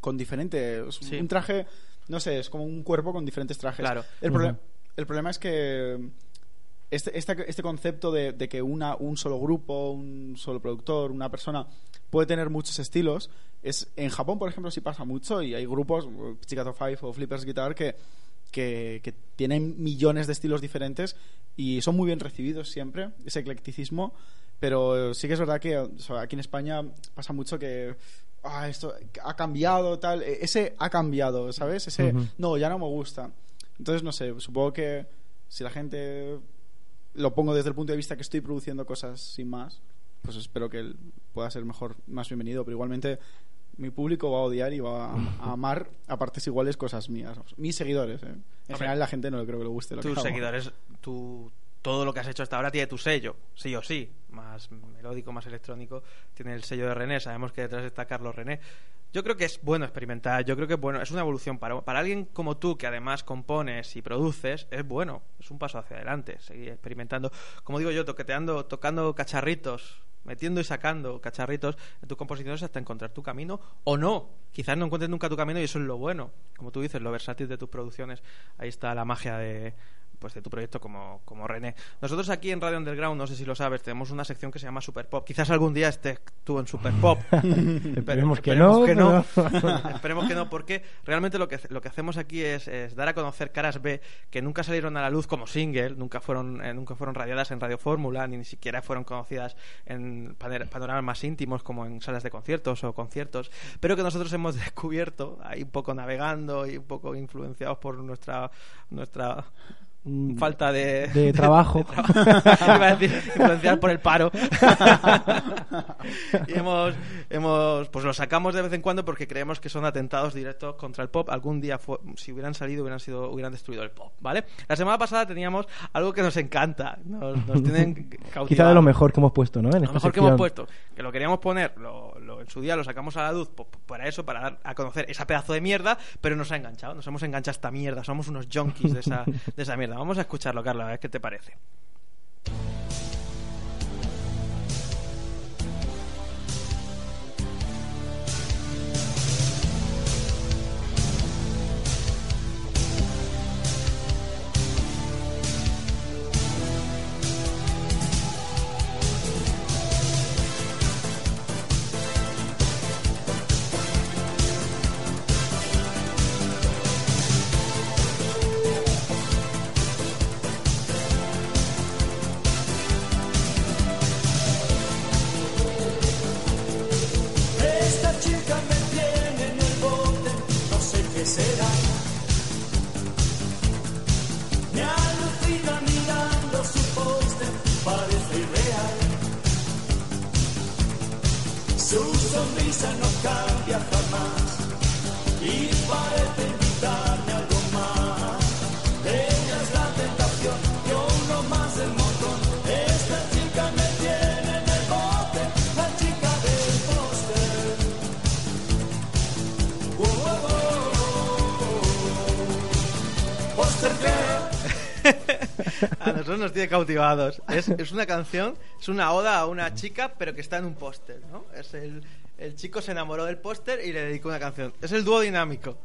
con diferentes Sí. un traje, no sé, es como un cuerpo con diferentes trajes. Claro. El, proble- el problema es que este, esta- este concepto de, de que una, un solo grupo, un solo productor, una persona puede tener muchos estilos, es en Japón, por ejemplo, sí pasa mucho y hay grupos, Chicato Five o Flippers Guitar, que, que, que tienen millones de estilos diferentes y son muy bien recibidos siempre, ese eclecticismo, pero sí que es verdad que o sea, aquí en España pasa mucho que ah, esto ha cambiado, tal, e- ese ha cambiado, ¿sabes? Ese Ujú. no, ya no me gusta. Entonces, no sé, supongo que si la gente lo pongo desde el punto de vista que estoy produciendo cosas sin más, pues espero que pueda ser mejor, más bienvenido. Pero igualmente mi público va a odiar y va a, amar a partes iguales cosas mías. Mis seguidores, ¿eh? En Hombre. general la gente no creo que le guste lo que Tus hago. seguidores, tu, todo lo que has hecho hasta ahora tiene tu sello, sí o sí. Más melódico, más electrónico, tiene el sello de René. Sabemos que detrás está Carlos René. Yo creo que es bueno experimentar, yo creo que es bueno, es una evolución para, para alguien como tú que además compones y produces, es bueno, es un paso hacia adelante, seguir experimentando, como digo yo, toqueteando, tocando cacharritos, metiendo y sacando cacharritos en tus composiciones hasta encontrar tu camino o no, quizás no encuentres nunca tu camino y eso es lo bueno, como tú dices, lo versátil de tus producciones, ahí está la magia de pues de tu proyecto como, como René. Nosotros aquí en Radio Underground, no sé si lo sabes, tenemos una sección que se llama Super Pop. Quizás algún día estés tú en Super Pop. Esperemos que esperemos no, que no. pero- Esperemos que no, porque realmente lo que, lo que hacemos aquí es, es dar a conocer caras B que nunca salieron a la luz como single, nunca fueron, eh, nunca fueron radiadas en Radio Fórmula, ni, ni siquiera fueron conocidas en panor- panoramas más íntimos como en salas de conciertos o conciertos, pero que nosotros hemos descubierto ahí un poco navegando y un poco influenciados por nuestra nuestra falta de, de trabajo. Iba a decir, influenciar por el paro. y hemos, hemos, pues lo sacamos de vez en cuando porque creemos que son atentados directos contra el pop. Algún día, fue- si hubieran salido, hubieran sido, hubieran destruido el pop, ¿vale? La semana pasada teníamos algo que nos encanta, nos, nos tienen. Quizá de lo mejor que hemos puesto, ¿no? En Lo mejor que hemos puesto, que lo queríamos poner, lo, lo- en su día lo sacamos a la luz po- para eso, para dar a conocer esa pedazo de mierda, pero nos ha enganchado, nos hemos enganchado a esta mierda, somos unos junkies de esa, de esa mierda. Vamos a escucharlo, Carlos, a ver qué te parece. Nos tiene cautivados. Es, es una canción, es una oda a una chica, pero que está en un póster, ¿no? Es el, el chico se enamoró del póster y le dedicó una canción. Es el dúo dinámico.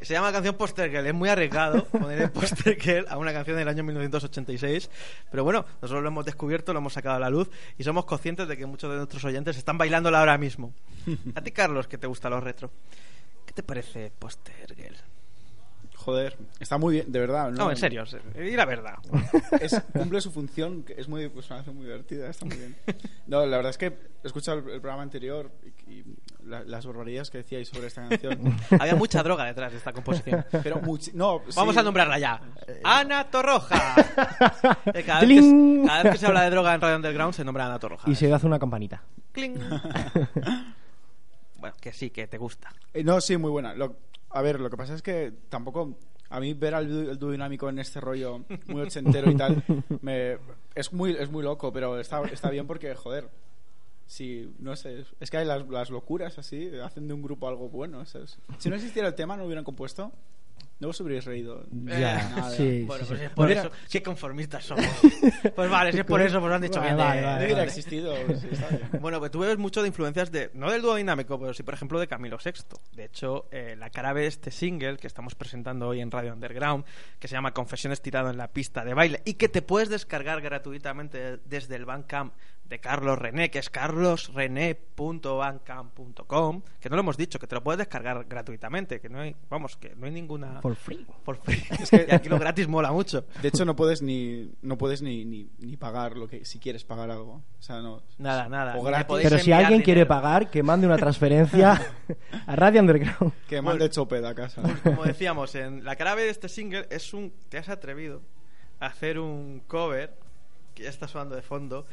Se llama la canción Poster Girl. Es muy arriesgado poner el Poster Girl a una canción del año 1986. Pero bueno, nosotros lo hemos descubierto, lo hemos sacado a la luz y somos conscientes de que muchos de nuestros oyentes están bailándola ahora mismo. A ti, Carlos, que te gusta los retro. ¿Qué te parece Poster Girl? Joder, está muy bien, de verdad. No, en serio, se- di la verdad. Es- cumple su función, que es muy, pues, una muy divertida, está muy bien. No, la verdad es que he escuchado el, el programa anterior y, y la- las barbaridades que decíais sobre esta canción. Había mucha droga detrás de esta composición. Pero no, Vamos sí. a nombrarla ya. Ana Torroja. Eh, Cada vez, que, cada vez que se habla de droga en Radio Underground se nombra Ana Torroja. Y se hace una campanita. Cling. bueno, que sí, que te gusta. Eh, No, sí, muy buena. Lo- a ver, lo que pasa es que tampoco. A mí ver al el dúo dinámico en este rollo muy ochentero y tal, me, es, muy, es muy loco, pero está, está bien porque, joder, si, no sé, es que hay las, las locuras así, hacen de un grupo algo bueno. Si no existiera el tema, no hubieran compuesto, no os hubierais reído. Ya, sí, Bueno, sí, pues sí. es por Mira- eso. Qué conformistas somos. Pues vale, si es por eso, pues lo han dicho Vale, bien. de- vale, No vale, hubiera existido. bien. Bueno, pues tú bebes mucho de influencias de, no del dúo dinámico, pero sí, por ejemplo, de Camilo VI. De hecho, eh, la cara de este single que estamos presentando hoy en Radio Underground, que se llama Confesiones tirado en la pista de baile y que te puedes descargar gratuitamente desde el Bandcamp de Carlos René, que es carlosrené.bandcamp.com, que no lo hemos dicho, que te lo puedes descargar gratuitamente, que no hay, vamos, que no hay ninguna... For free. Por free. Es que aquí lo gratis mola mucho. De hecho, no puedes ni no puedes ni, ni, ni pagar lo que si quieres pagar algo. O sea, no. Nada, nada. O gratis. Pero si alguien quiere pagar, que mande una transferencia a Radio Underground. Que mande Choped a casa. como decíamos, en la cara B de este single es un. Te has atrevido a hacer un cover, que ya está sonando de fondo,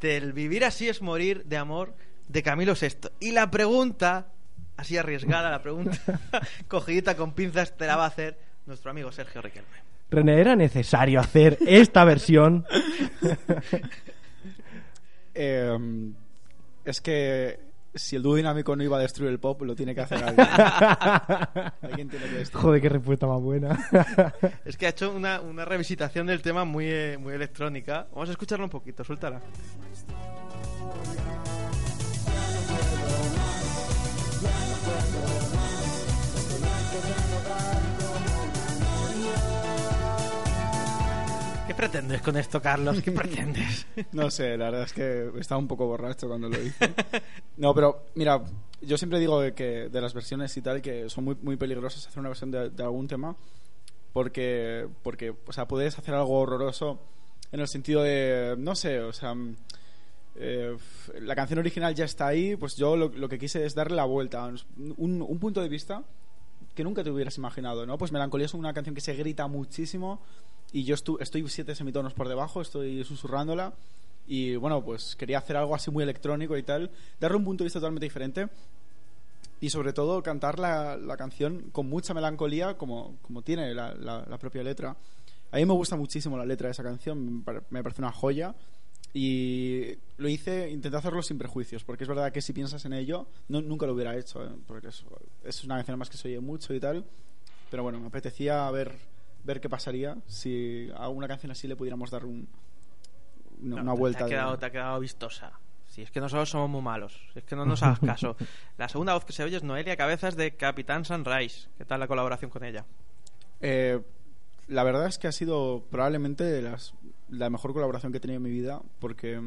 del Vivir así es morir de amor de Camilo VI. Y la pregunta, así arriesgada, la pregunta, cogidita con pinzas, te la va a hacer nuestro amigo Sergio Riquelme. René, ¿era necesario hacer esta versión? Eh, es que si el dúo dinámico no iba a destruir el pop, lo tiene que hacer alguien. Alguien tiene que destruir. Joder, qué respuesta más buena. Es que ha hecho una, una revisitación del tema muy, eh, muy electrónica. Vamos a escucharlo un poquito, suéltala. Pretendes con esto, Carlos? ¿Qué pretendes? No sé, la verdad es que estaba un poco borracho cuando lo hice. No, pero mira, yo siempre digo que de las versiones y tal, que son muy, peligrosas hacer una versión de, algún tema, porque, porque, o sea, puedes hacer algo horroroso en el sentido de, no sé, o sea, mm, eh, la canción original ya está ahí, pues yo lo, lo que quise es darle la vuelta, un punto de vista que nunca te hubieras imaginado, ¿no? Pues Melancolía es una canción que se grita muchísimo y yo estu- estoy siete semitonos por debajo, estoy susurrándola y bueno, pues quería hacer algo así muy electrónico y tal, darle un punto de vista totalmente diferente y sobre todo cantar la, la canción con mucha melancolía como, como tiene la, la- la propia letra. A mí me gusta muchísimo la letra de esa canción, me pare- me parece una joya y lo hice, intenté hacerlo sin prejuicios, porque es verdad que si piensas en ello, no, nunca lo hubiera hecho, ¿eh? porque es, es una canción más que se oye mucho y tal, pero bueno, me apetecía ver, ver qué pasaría si a una canción así le pudiéramos dar un, una, No, una te- vuelta. Te ha, de- quedado, te ha quedado vistosa. Si es que nosotros somos muy malos. Si es que no nos hagas caso. La segunda voz que se oye es Noelia Cabezas de Capitán Sunrise. ¿Qué tal la colaboración con ella? Eh, la verdad es que ha sido probablemente de las, la mejor colaboración que he tenido en mi vida porque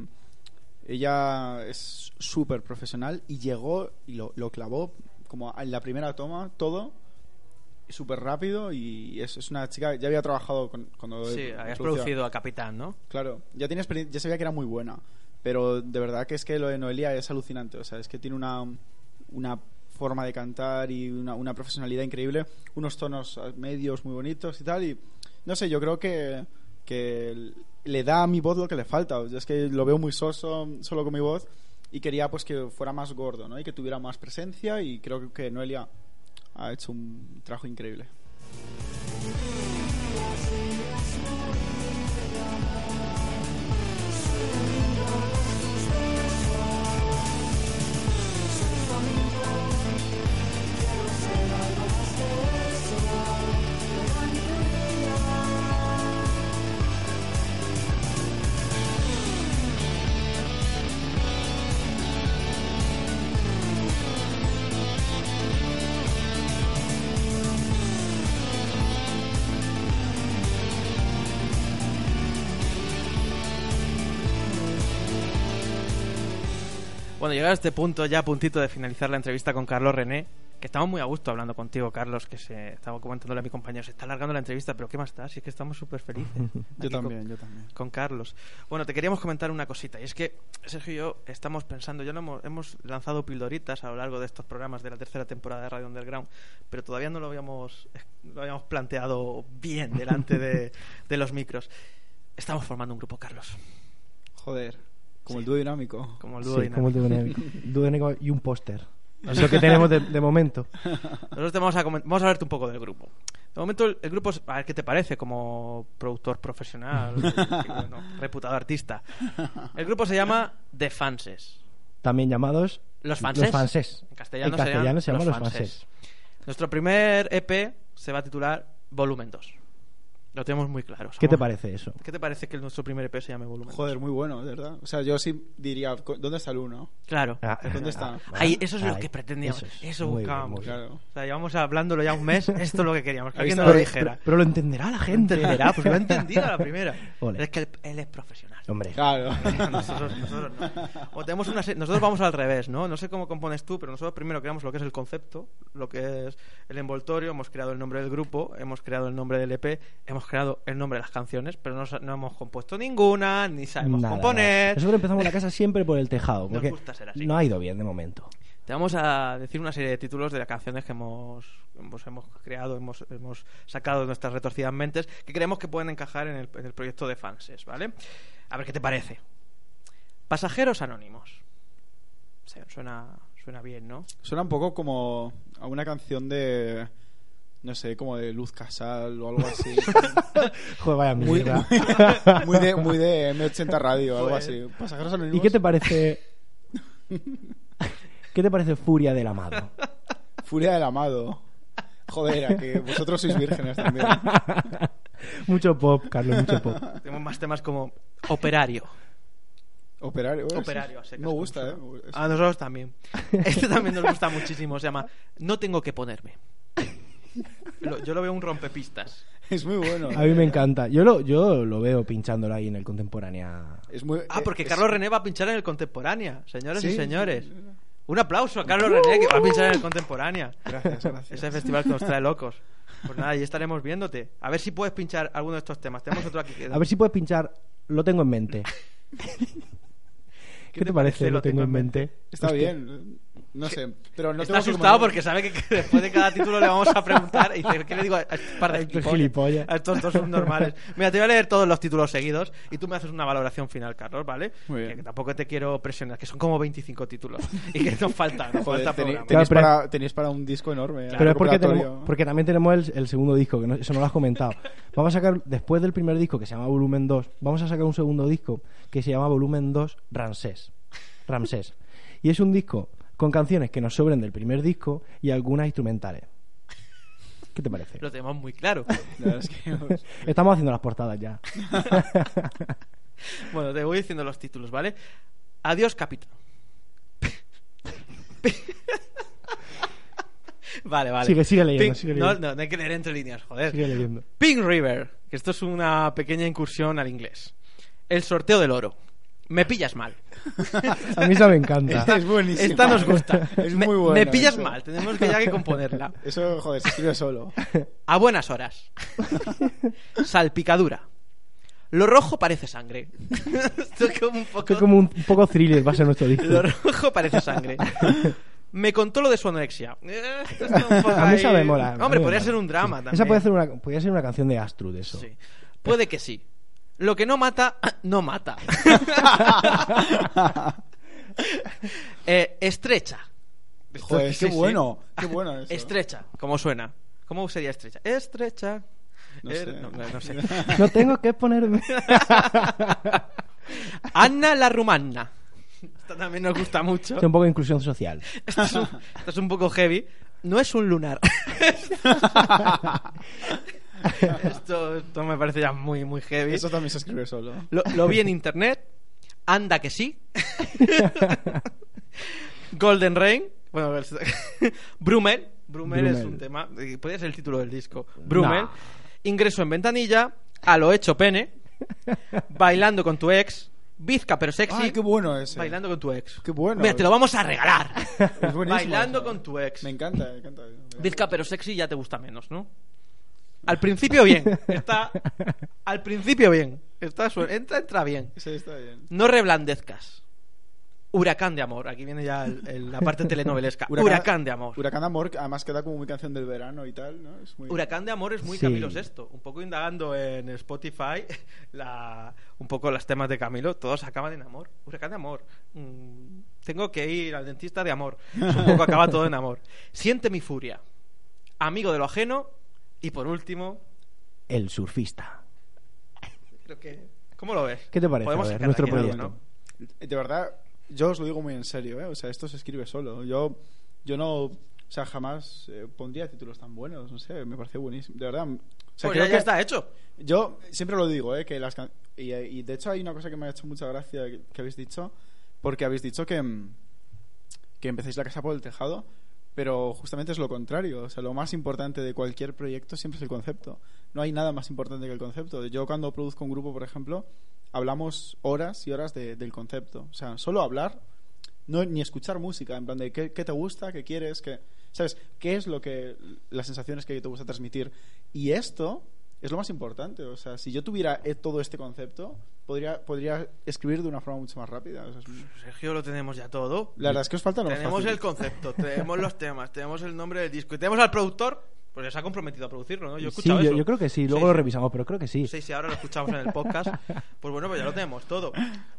ella es súper profesional y llegó y lo, lo clavó como en la primera toma todo súper rápido y es, es una chica ya había trabajado con, cuando Sí, habías producido- a Capitán, ¿no? Claro, ya experiencia, ya sabía que era muy buena, pero de verdad que es que lo de Noelia es alucinante, o sea, es que tiene una, una forma de cantar y una, una profesionalidad increíble, unos tonos medios muy bonitos y tal, y no sé, yo creo que, que le da a mi voz lo que le falta, o sea, es que lo veo muy soso solo con mi voz y quería pues que fuera más gordo, ¿no? Y que tuviera más presencia y creo que Noelia ha hecho un trabajo increíble. Bueno, llegado a este punto, ya a puntito de finalizar la entrevista con Carlos René, que estamos muy a gusto hablando contigo, Carlos, que se estaba comentándole a mi compañero, se está alargando la entrevista, pero ¿qué más está? Si es que estamos súper felices. Yo también, con- yo también. Con Carlos. Bueno, te queríamos comentar una cosita, y es que Sergio y yo estamos pensando, ya lo hemos, hemos lanzado pildoritas a lo largo de estos programas de la tercera temporada de Radio Underground, pero todavía no lo habíamos, lo habíamos planteado bien delante de, de los micros. Estamos formando un grupo, Carlos. Joder, como el dúo dinámico. Como el dúo Sí, dinámico. como el dúo dinámico. Dúo dinámico y un póster. Es lo que tenemos de, de momento. Nosotros te vamos a, vamos a hablarte un poco del grupo. De momento, el, el grupo, es- a ver qué te parece como productor profesional, y, bueno, reputado artista. El grupo se llama The Fanses. También llamados Los Fanses. Los Fanses. En castellano, En castellano se llaman Los. Fanses. Nuestro primer EP se va a titular Volumen 2. Lo tenemos muy claro. ¿Qué te parece eso? ¿Qué te parece que nuestro primer EP se llame Volumen 2? Joder, muy bueno, de verdad. O sea, yo sí diría, ¿dónde está el uno? Claro. Ah, ¿Dónde está? Ahí, eso es lo Ahí, que pretendíamos. eso Eso, es. Bien, buscábamos. bien. Claro. O sea, llevamos hablándolo ya un mes. Esto es lo que queríamos. Que alguien nos lo Pero- dijera. Pero, pero lo entenderá la gente. entenderá, pues lo ha entendido a la primera. Pero es que él, él es profesional. Hombre. Claro. Nosotros, nosotros no. O tenemos una se- nosotros vamos al revés, ¿no? No sé cómo compones tú, pero nosotros primero creamos lo que es el concepto, lo que es el envoltorio, hemos creado el nombre del grupo, hemos creado el nombre del EP, hemos creado el nombre de las canciones, pero no, no hemos compuesto ninguna, ni sabemos Nada, componer. nada. Nosotros empezamos la casa siempre por el tejado. Nos Porque gusta ser así. no ha ido bien de momento. Te vamos a decir una serie de títulos de las canciones que hemos, hemos, hemos creado, hemos, hemos sacado de nuestras retorcidas mentes, que creemos que pueden encajar en el, en el proyecto de Fanses, ¿vale? A ver qué te parece. Pasajeros anónimos. Suena, suena bien, ¿no? Suena un poco como a una canción de. No sé, como de Luz Casal o algo así. Joder, vaya muy, mierda. muy de, muy de M80 Radio, algo Joder. así. Pasajeros anónimos. ¿Y qué te parece? ¿Qué te parece Furia del Amado? Furia del Amado. Joder, a que vosotros sois vírgenes también. mucho pop, Carlos, mucho pop. Tenemos más temas como Operario. Operario. bueno, Operario, a secas, Me gusta, ¿eh? A nosotros también. Este también nos gusta muchísimo. Se llama No tengo que ponerme. Lo- yo lo veo un rompepistas. Es muy bueno. A mí me encanta. Yo lo, yo lo veo pinchándolo ahí en el Contemporánea. Es muy, Ah, porque es- Carlos René va a pinchar en el Contemporánea. Señores y Sí. señores. Un aplauso a Carlos René que va a pinchar en el Contemporánea. Gracias, gracias. Ese festival que nos trae locos. Pues nada, ahí estaremos viéndote. A ver si puedes pinchar alguno de estos temas. Tenemos otro aquí. que- A ver si puedes pinchar. Lo tengo en mente. ¿Qué, te parece? Lo tengo en mente. Está Hostia. bien. No sé, pero no Está tengo asustado porque sabe que, que después de cada título le vamos a preguntar y dice, ¿qué le digo a este par de Estos gilipollas? gilipollas. A estos dos subnormales. Mira, te voy a leer todos los títulos seguidos y tú me haces una valoración final, Carlos, ¿vale? Muy bien. Que, que tampoco te quiero presionar, que son como 25 títulos y que nos falta, nos Joder, falta tenéis, Claro, para, tenéis para un disco enorme. ¿eh? Pero es porque, tenemos, porque también tenemos el, el segundo disco, que no- eso no lo has comentado. Vamos a sacar, después del primer disco, que se llama Volumen 2, vamos a sacar un segundo disco que se llama Volumen 2 Ramsés. Ramsés. Y es un disco con canciones que nos sobren del primer disco y algunas instrumentales. ¿Qué te parece? Lo tenemos muy claro. La verdad es que os- Estamos haciendo las portadas ya. Bueno, te voy diciendo los títulos, ¿vale? Adiós, capitán. vale, vale. Sigue, sigue leyendo, Pink- sigue no, leyendo. no, no hay que leer entre líneas, joder. Sigue leyendo. Pink River, que esto es una pequeña incursión al inglés. El sorteo del oro. Me pillas mal. A mí esa me encanta. es buenísimo. Esta nos gusta. Es me, muy buena. me pillas eso. mal, tenemos que ya que componerla. Eso, joder, se escribe solo. A buenas horas. Salpicadura. Lo rojo parece sangre. Esto es como un poco... Es como un, poco thriller va a ser nuestro disco. Lo rojo parece sangre. Me contó lo de su anorexia. Eh, esto está un poco A mí esa ahí- me mola. Hombre, me podría ser un drama Sí. también. Esa puede ser una, podría ser una canción de Astrud, eso. Sí. Puede que sí. Lo que no mata, no mata. Eh, estrecha. Joder, Sí, qué sí. bueno. Qué bueno eso. Estrecha. ¿Cómo suena? ¿Cómo sería estrecha? Estrecha. No Er- sé. no, no, no sé. No tengo que ponerme. Anna la rumana. Esta también nos gusta mucho. Es un poco de inclusión social. Esto es, un, esto es un poco heavy. No es un lunar. esto, esto me parece ya muy, muy heavy. Eso también se escribe solo. Lo, lo vi en internet. Anda que sí. Golden Rain. Bueno, Brummel. Brummel es un tema. Podría ser el título del disco. Brummel. Nah. Ingreso en ventanilla. A lo hecho pene. Bailando con tu ex. Bizca pero sexy. Ay, qué bueno ese. Bailando con tu ex. Qué bueno. Mira, te lo vamos a regalar. Es buenísimo Bailando eso. con tu ex. Me encanta, me encanta. Bizca pero sexy ya te gusta menos, ¿no? Al principio bien. Está. Al principio bien. Está su- entra, entra bien. Sí, está bien. No reblandezcas. Huracán de amor. Aquí viene ya el- el- la parte telenovelesca. Huracán, de amor. Huracán de amor, que además queda como muy canción del verano y tal, ¿no? Es muy... Huracán de amor es muy Sí. Camilo Sesto. Un poco indagando en Spotify, la, un poco los temas de Camilo, todos acaban en amor. Huracán de amor. Mm, tengo que ir al dentista de amor. Es un poco acaba todo en amor. Siente mi furia. Amigo de lo ajeno. Y por último, El surfista. creo que. ¿Cómo lo ves? ¿Qué te parece? Podemos A ver, nuestro proyecto. ¿no? De verdad, yo os lo digo muy en serio, ¿eh? O sea, esto se escribe solo. Yo, yo no, o sea, jamás eh, pondría títulos tan buenos, no sé, me parece buenísimo. De verdad. O sea, Pues creo ya, ya que- está hecho. Yo siempre lo digo, ¿eh? Que las can- y, y de hecho hay una cosa que me ha hecho mucha gracia que, que habéis dicho, porque habéis dicho que, mm, que empecéis la casa por el tejado, pero justamente es lo contrario. O sea, lo más importante de cualquier proyecto siempre es el concepto. No hay nada más importante que el concepto. Yo cuando produzco un grupo, por ejemplo, hablamos horas y horas de- del concepto. O sea, solo hablar, no ni escuchar música, en plan de qué, qué te gusta, qué quieres, qué, ¿sabes? ¿Qué es lo que las sensaciones que te gusta transmitir? Y esto es lo más importante. O sea, si yo tuviera eh, todo este concepto, podría, podría escribir de una forma mucho más rápida. O sea, es muy- Sergio, lo tenemos ya todo. La verdad es que os falta lo más Tenemos fácil. el concepto, tenemos los temas, tenemos el nombre del disco y tenemos al productor, porque se ha comprometido a producirlo, ¿no? Yo he Sí, escuchado yo, eso. yo creo que sí, luego Sí, lo sí. revisamos, pero creo que sí. Sí, sí, ahora lo escuchamos en el podcast. Pues bueno, pues ya lo tenemos todo.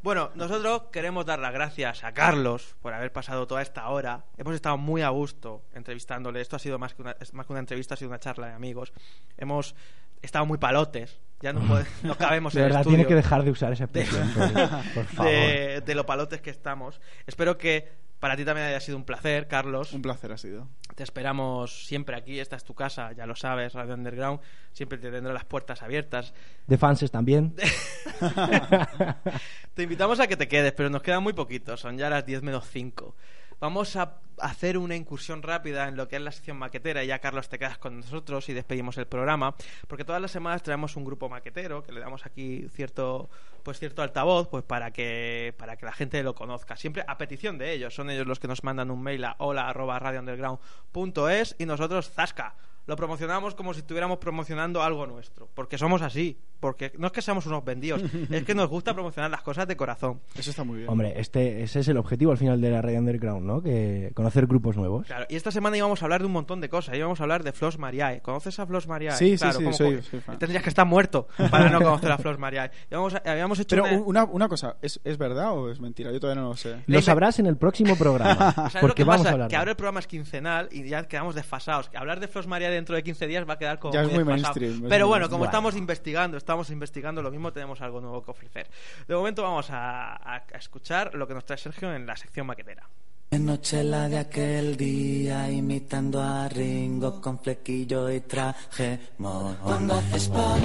Bueno, nosotros queremos dar las gracias a Carlos por haber pasado toda esta hora. Hemos estado muy a gusto entrevistándole. Esto ha sido más que una, más que una entrevista, ha sido una charla de amigos. Hemos estado muy palotes. Ya no, pode- no cabemos de en el verdad, estudio. tiene que dejar de usar esa expresión. por, por favor. de, de lo palotes que estamos. Espero que para ti también haya sido un placer, Carlos. Un placer ha sido. Te esperamos siempre aquí. Esta es tu casa, ya lo sabes, Radio Underground. Siempre te tendré las puertas abiertas. De fanses también. Te invitamos a que te quedes, pero nos quedan muy poquitos. Son ya las 10 menos 5. Vamos a hacer una incursión rápida en lo que es la sección maquetera. Y ya Carlos te quedas con nosotros y despedimos el programa porque todas las semanas traemos un grupo maquetero que le damos aquí cierto pues cierto altavoz pues para que para que la gente lo conozca. Siempre a petición de ellos. Son ellos los que nos mandan un mail a hola arroba radiounderground.es y nosotros zasca lo promocionamos como si estuviéramos promocionando algo nuestro porque somos así porque no es que seamos unos vendidos es que nos gusta promocionar las cosas de corazón Eso está muy bien. Hombre, este, ese es el objetivo al final de la Radio Underground, ¿no? Que conocer grupos nuevos. Claro, y esta semana íbamos a hablar de un montón de cosas. Íbamos a hablar de Flos Mariae. ¿Conoces a Flos Mariae? Sí, sí, Claro, sí, ¿cómo soy- co- soy fan. Tendrías que estar muerto para no conocer a Flos Mariae. Íbamos a- habíamos hecho Pero una- un- una, una cosa, ¿es, ¿es verdad o es mentira? Yo todavía no lo sé. Lo sabrás en el próximo programa. ¿Sabes lo porque que vamos pasa? a hablar. Que ahora el programa es quincenal y ya quedamos desfasados. Que hablar de Flos María dentro de 15 días va a quedar como Ya es muy mainstream, es Pero muy bueno, como estamos investigando, estamos investigando lo mismo, tenemos algo nuevo que ofrecer. De momento vamos a, a- a escuchar lo que nos trae Sergio en la sección maquetera. En noche la de aquel día imitando a Ringo con flequillo y traje mono. Cuando haces pop,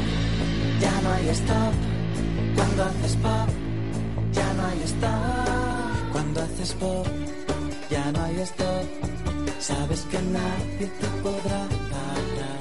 ya no hay stop. Cuando haces pop, ya no hay stop. Cuando haces pop, ya no hay stop. Sabes que nadie te podrá parar.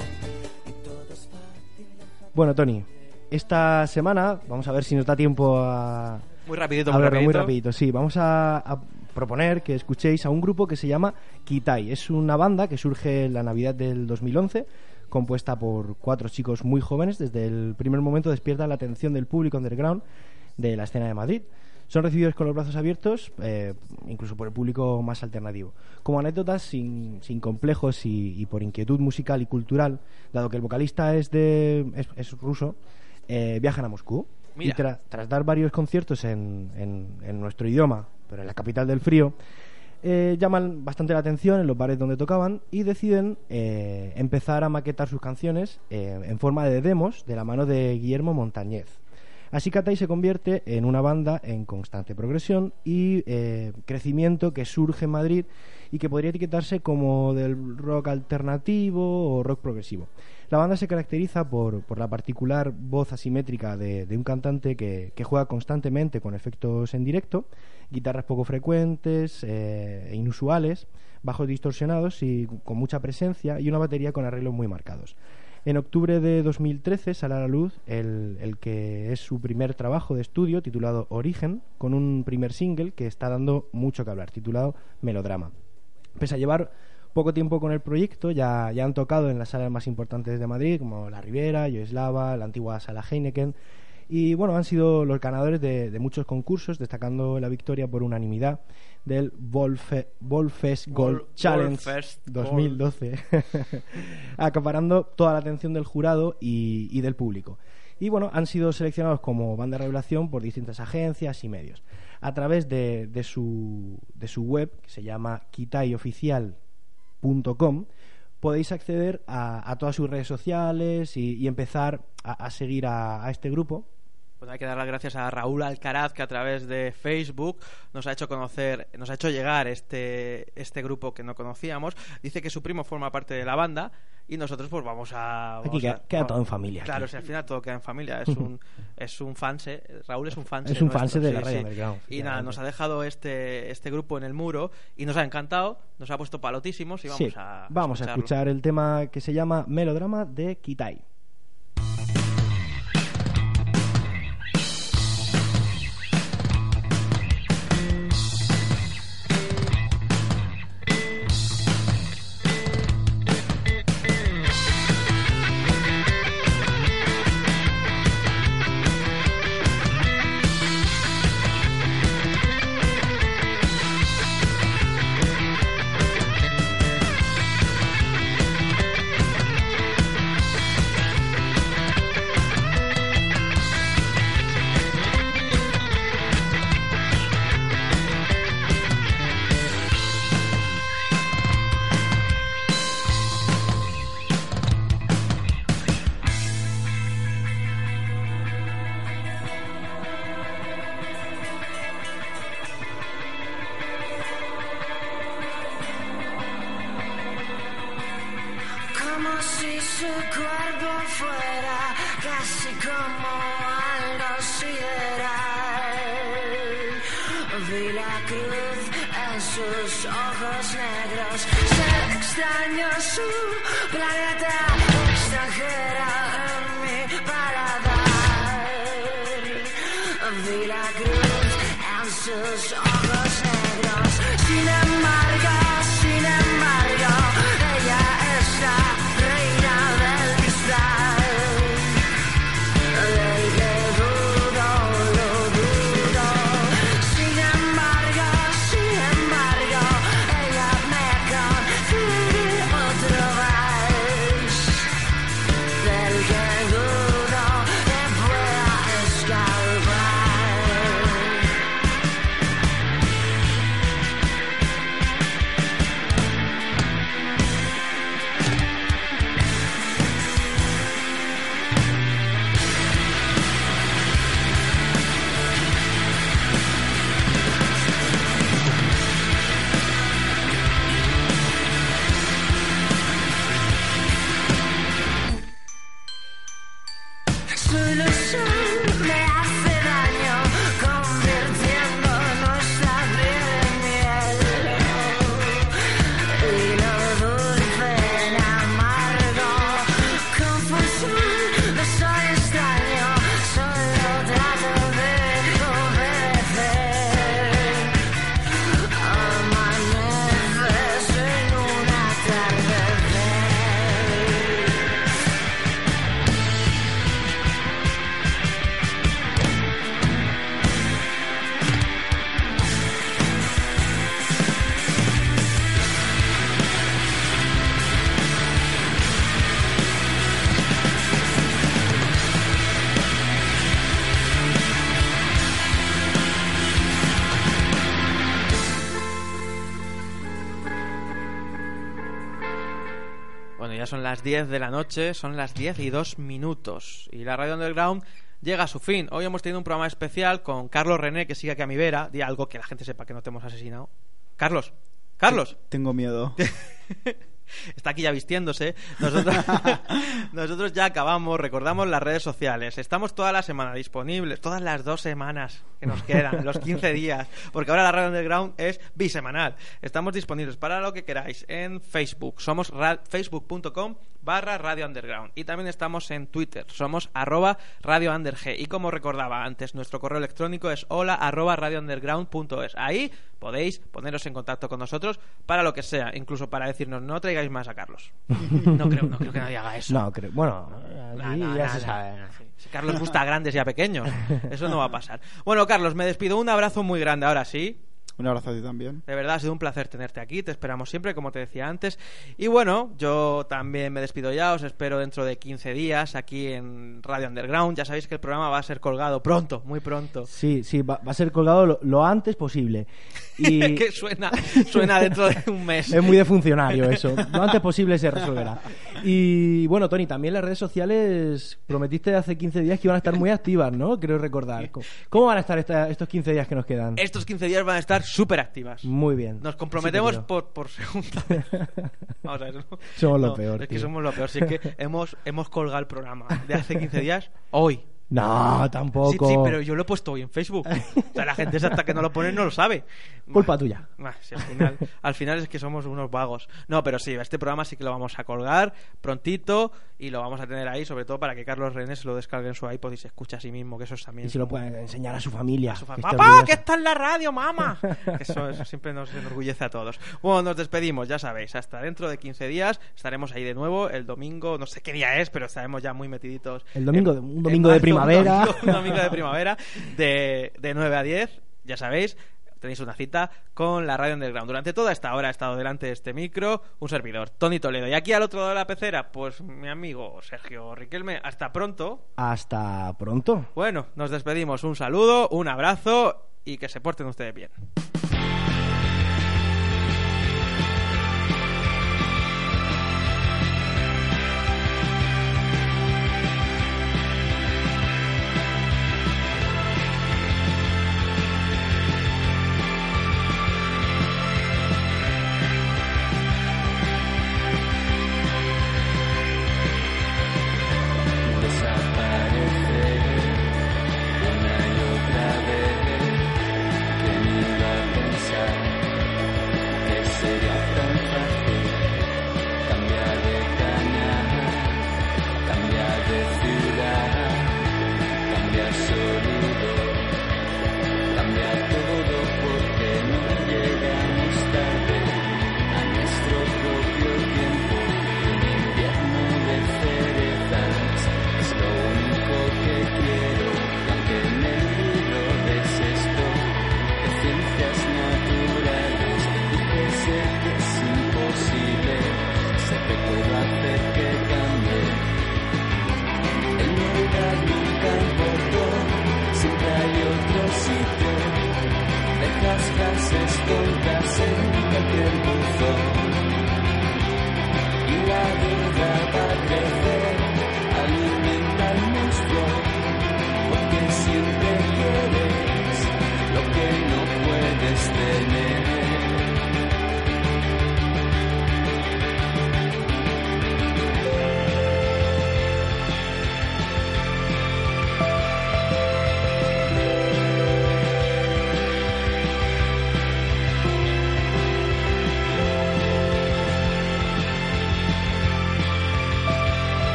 Y todo es fácil. Bueno, Tony, esta semana vamos a ver si nos da tiempo a... Muy rapidito, a muy muy rapidito. rapidito. Sí, vamos a, a proponer que escuchéis a un grupo que se llama Kitai. Es una banda que surge en la Navidad del 2011, compuesta por cuatro chicos muy jóvenes. Desde el primer momento despierta la atención del público underground de la escena de Madrid. Son recibidos con los brazos abiertos, eh, incluso por el público más alternativo. Como anécdotas, sin, sin complejos y, y por inquietud musical y cultural, dado que el vocalista es, de, es, es ruso, eh, viajan a Moscú. Mira. Y tra- tras dar varios conciertos en, en- en nuestro idioma, pero en la capital del frío, eh, llaman bastante la atención en los bares donde tocaban y deciden eh, empezar a maquetar sus canciones eh, en forma de demos de la mano de Guillermo Montañez. Así Katai se convierte en una banda en constante progresión y eh, crecimiento que surge en Madrid y que podría etiquetarse como del rock alternativo o rock progresivo. La banda se caracteriza por, por la particular voz asimétrica de, un cantante que, que juega constantemente con efectos en directo, guitarras poco frecuentes eh, e inusuales, bajos distorsionados y con mucha presencia y una batería con arreglos muy marcados. En octubre de 2013 sale a la luz el, que es su primer trabajo de estudio titulado Origen, con un primer single que está dando mucho que hablar, titulado Melodrama. Pese a llevar poco tiempo con el proyecto, ya, ya han tocado en las salas más importantes de Madrid, como La Riviera, Yoeslava, la antigua sala Heineken, y bueno, han sido los ganadores de, de muchos concursos, destacando la victoria por unanimidad del Volfe, Volfest Gold Vol- Challenge Volfest 2012, acaparando toda la atención del jurado y, y del público. Y bueno, han sido seleccionados como banda de revelación por distintas agencias y medios. A través de, de su, de su web, que se llama kitaiOficial.com, podéis acceder a, a todas sus redes sociales y, y empezar a, a seguir a, a este grupo. Pues hay que dar las gracias a Raúl Alcaraz que a través de Facebook nos ha hecho conocer, nos ha hecho llegar este, este grupo que no conocíamos. Dice que su primo forma parte de la banda y nosotros pues vamos a... Aquí queda- a- queda todo en familia, Claro, si al final todo queda en familia. Es un, es un fanse, Raúl es un fanse. Es un fanse de la radio sí. underground, Y nada, nos ha dejado este, este grupo en el muro y nos ha encantado, nos ha puesto palotísimos y vamos Sí, a... vamos a escuchar el tema que se llama Melodrama de Kitai. En sus ojos negros. Sin embargo, las 10 de la noche, son las 10 y 2 minutos. Y la Radio Underground llega a su fin. Hoy hemos tenido un programa especial con Carlos René, que sigue aquí a mi vera. Di algo que la gente sepa que no te hemos asesinado. Carlos, Carlos. Tengo miedo. Está aquí ya vistiéndose. Nosotros, nosotros ya acabamos. Recordamos las redes sociales. Estamos toda la semana disponibles. Todas las dos semanas que nos quedan. los 15 días. Porque ahora la Radio Underground es bisemanal. Estamos disponibles para lo que queráis en Facebook. Somos facebook.com barra Radio Underground. Y también estamos en Twitter, somos arroba Radio Underg. Y como recordaba antes, nuestro correo electrónico es hola arroba radiounderground.es. Ahí podéis poneros en contacto con nosotros para lo que sea, incluso para decirnos no traigáis más a Carlos. No creo, no creo que nadie haga eso. No, creo. Bueno, aquí No, no, ya no, se sabe. Si Carlos gusta a grandes y a pequeños. Eso no va a pasar. Bueno, Carlos, me despido. Un abrazo muy grande ahora sí. Un abrazo a ti también. De verdad, ha sido un placer tenerte aquí. Te esperamos siempre, como te decía antes. Y bueno, yo también me despido ya. Os espero dentro de 15 días aquí en Radio Underground. Ya sabéis que el programa va a ser colgado pronto, muy pronto. Sí, sí, va, va a ser colgado lo, lo antes posible. Y que suena, suena dentro de un mes. es muy de funcionario eso. Lo antes posible se resolverá. Y bueno, Tony, también las redes sociales prometiste hace 15 días que iban a estar muy activas, ¿no? Creo recordar. ¿Cómo- ¿Cómo van a estar esta- estos 15 días que nos quedan? Estos 15 días van a estar súper activas. Muy bien. Nos comprometemos Sí que por, por segunda vez. Vamos a ver, ¿no? Somos lo No, peor, Es que tío. somos lo peor. Si es que hemos, hemos colgado el programa de hace 15 días hoy. No, tampoco. Sí, sí, pero yo lo he puesto hoy en Facebook. O sea, la gente hasta que no lo pone no lo sabe. Culpa tuya. Ah, sí, al, final, al final es que somos unos vagos. No, pero sí, este programa sí que lo vamos a colgar prontito y lo vamos a tener ahí, sobre todo para que Carlos René se lo descargue en su iPod y se escuche a sí mismo, que eso es también... Y se lo pueden enseñar a su familia. su que ¡Papá, que está en la radio, mamá! Eso, eso siempre nos enorgullece a todos. Bueno, nos despedimos, ya sabéis. Hasta dentro de 15 días estaremos ahí de nuevo. El domingo, no sé qué día es, pero estaremos ya muy metiditos. El domingo, en- un domingo de marzo, primavera. Un domingo, un domingo de primavera de, de 9 a 10, ya sabéis. Tenéis una cita con la radio underground. Durante toda esta hora ha estado delante de este micro un servidor, Tony Toledo. Y aquí al otro lado de la pecera, pues mi amigo Sergio Riquelme. Hasta pronto. Hasta pronto. Bueno, nos despedimos. Un saludo, un abrazo y que se porten ustedes bien.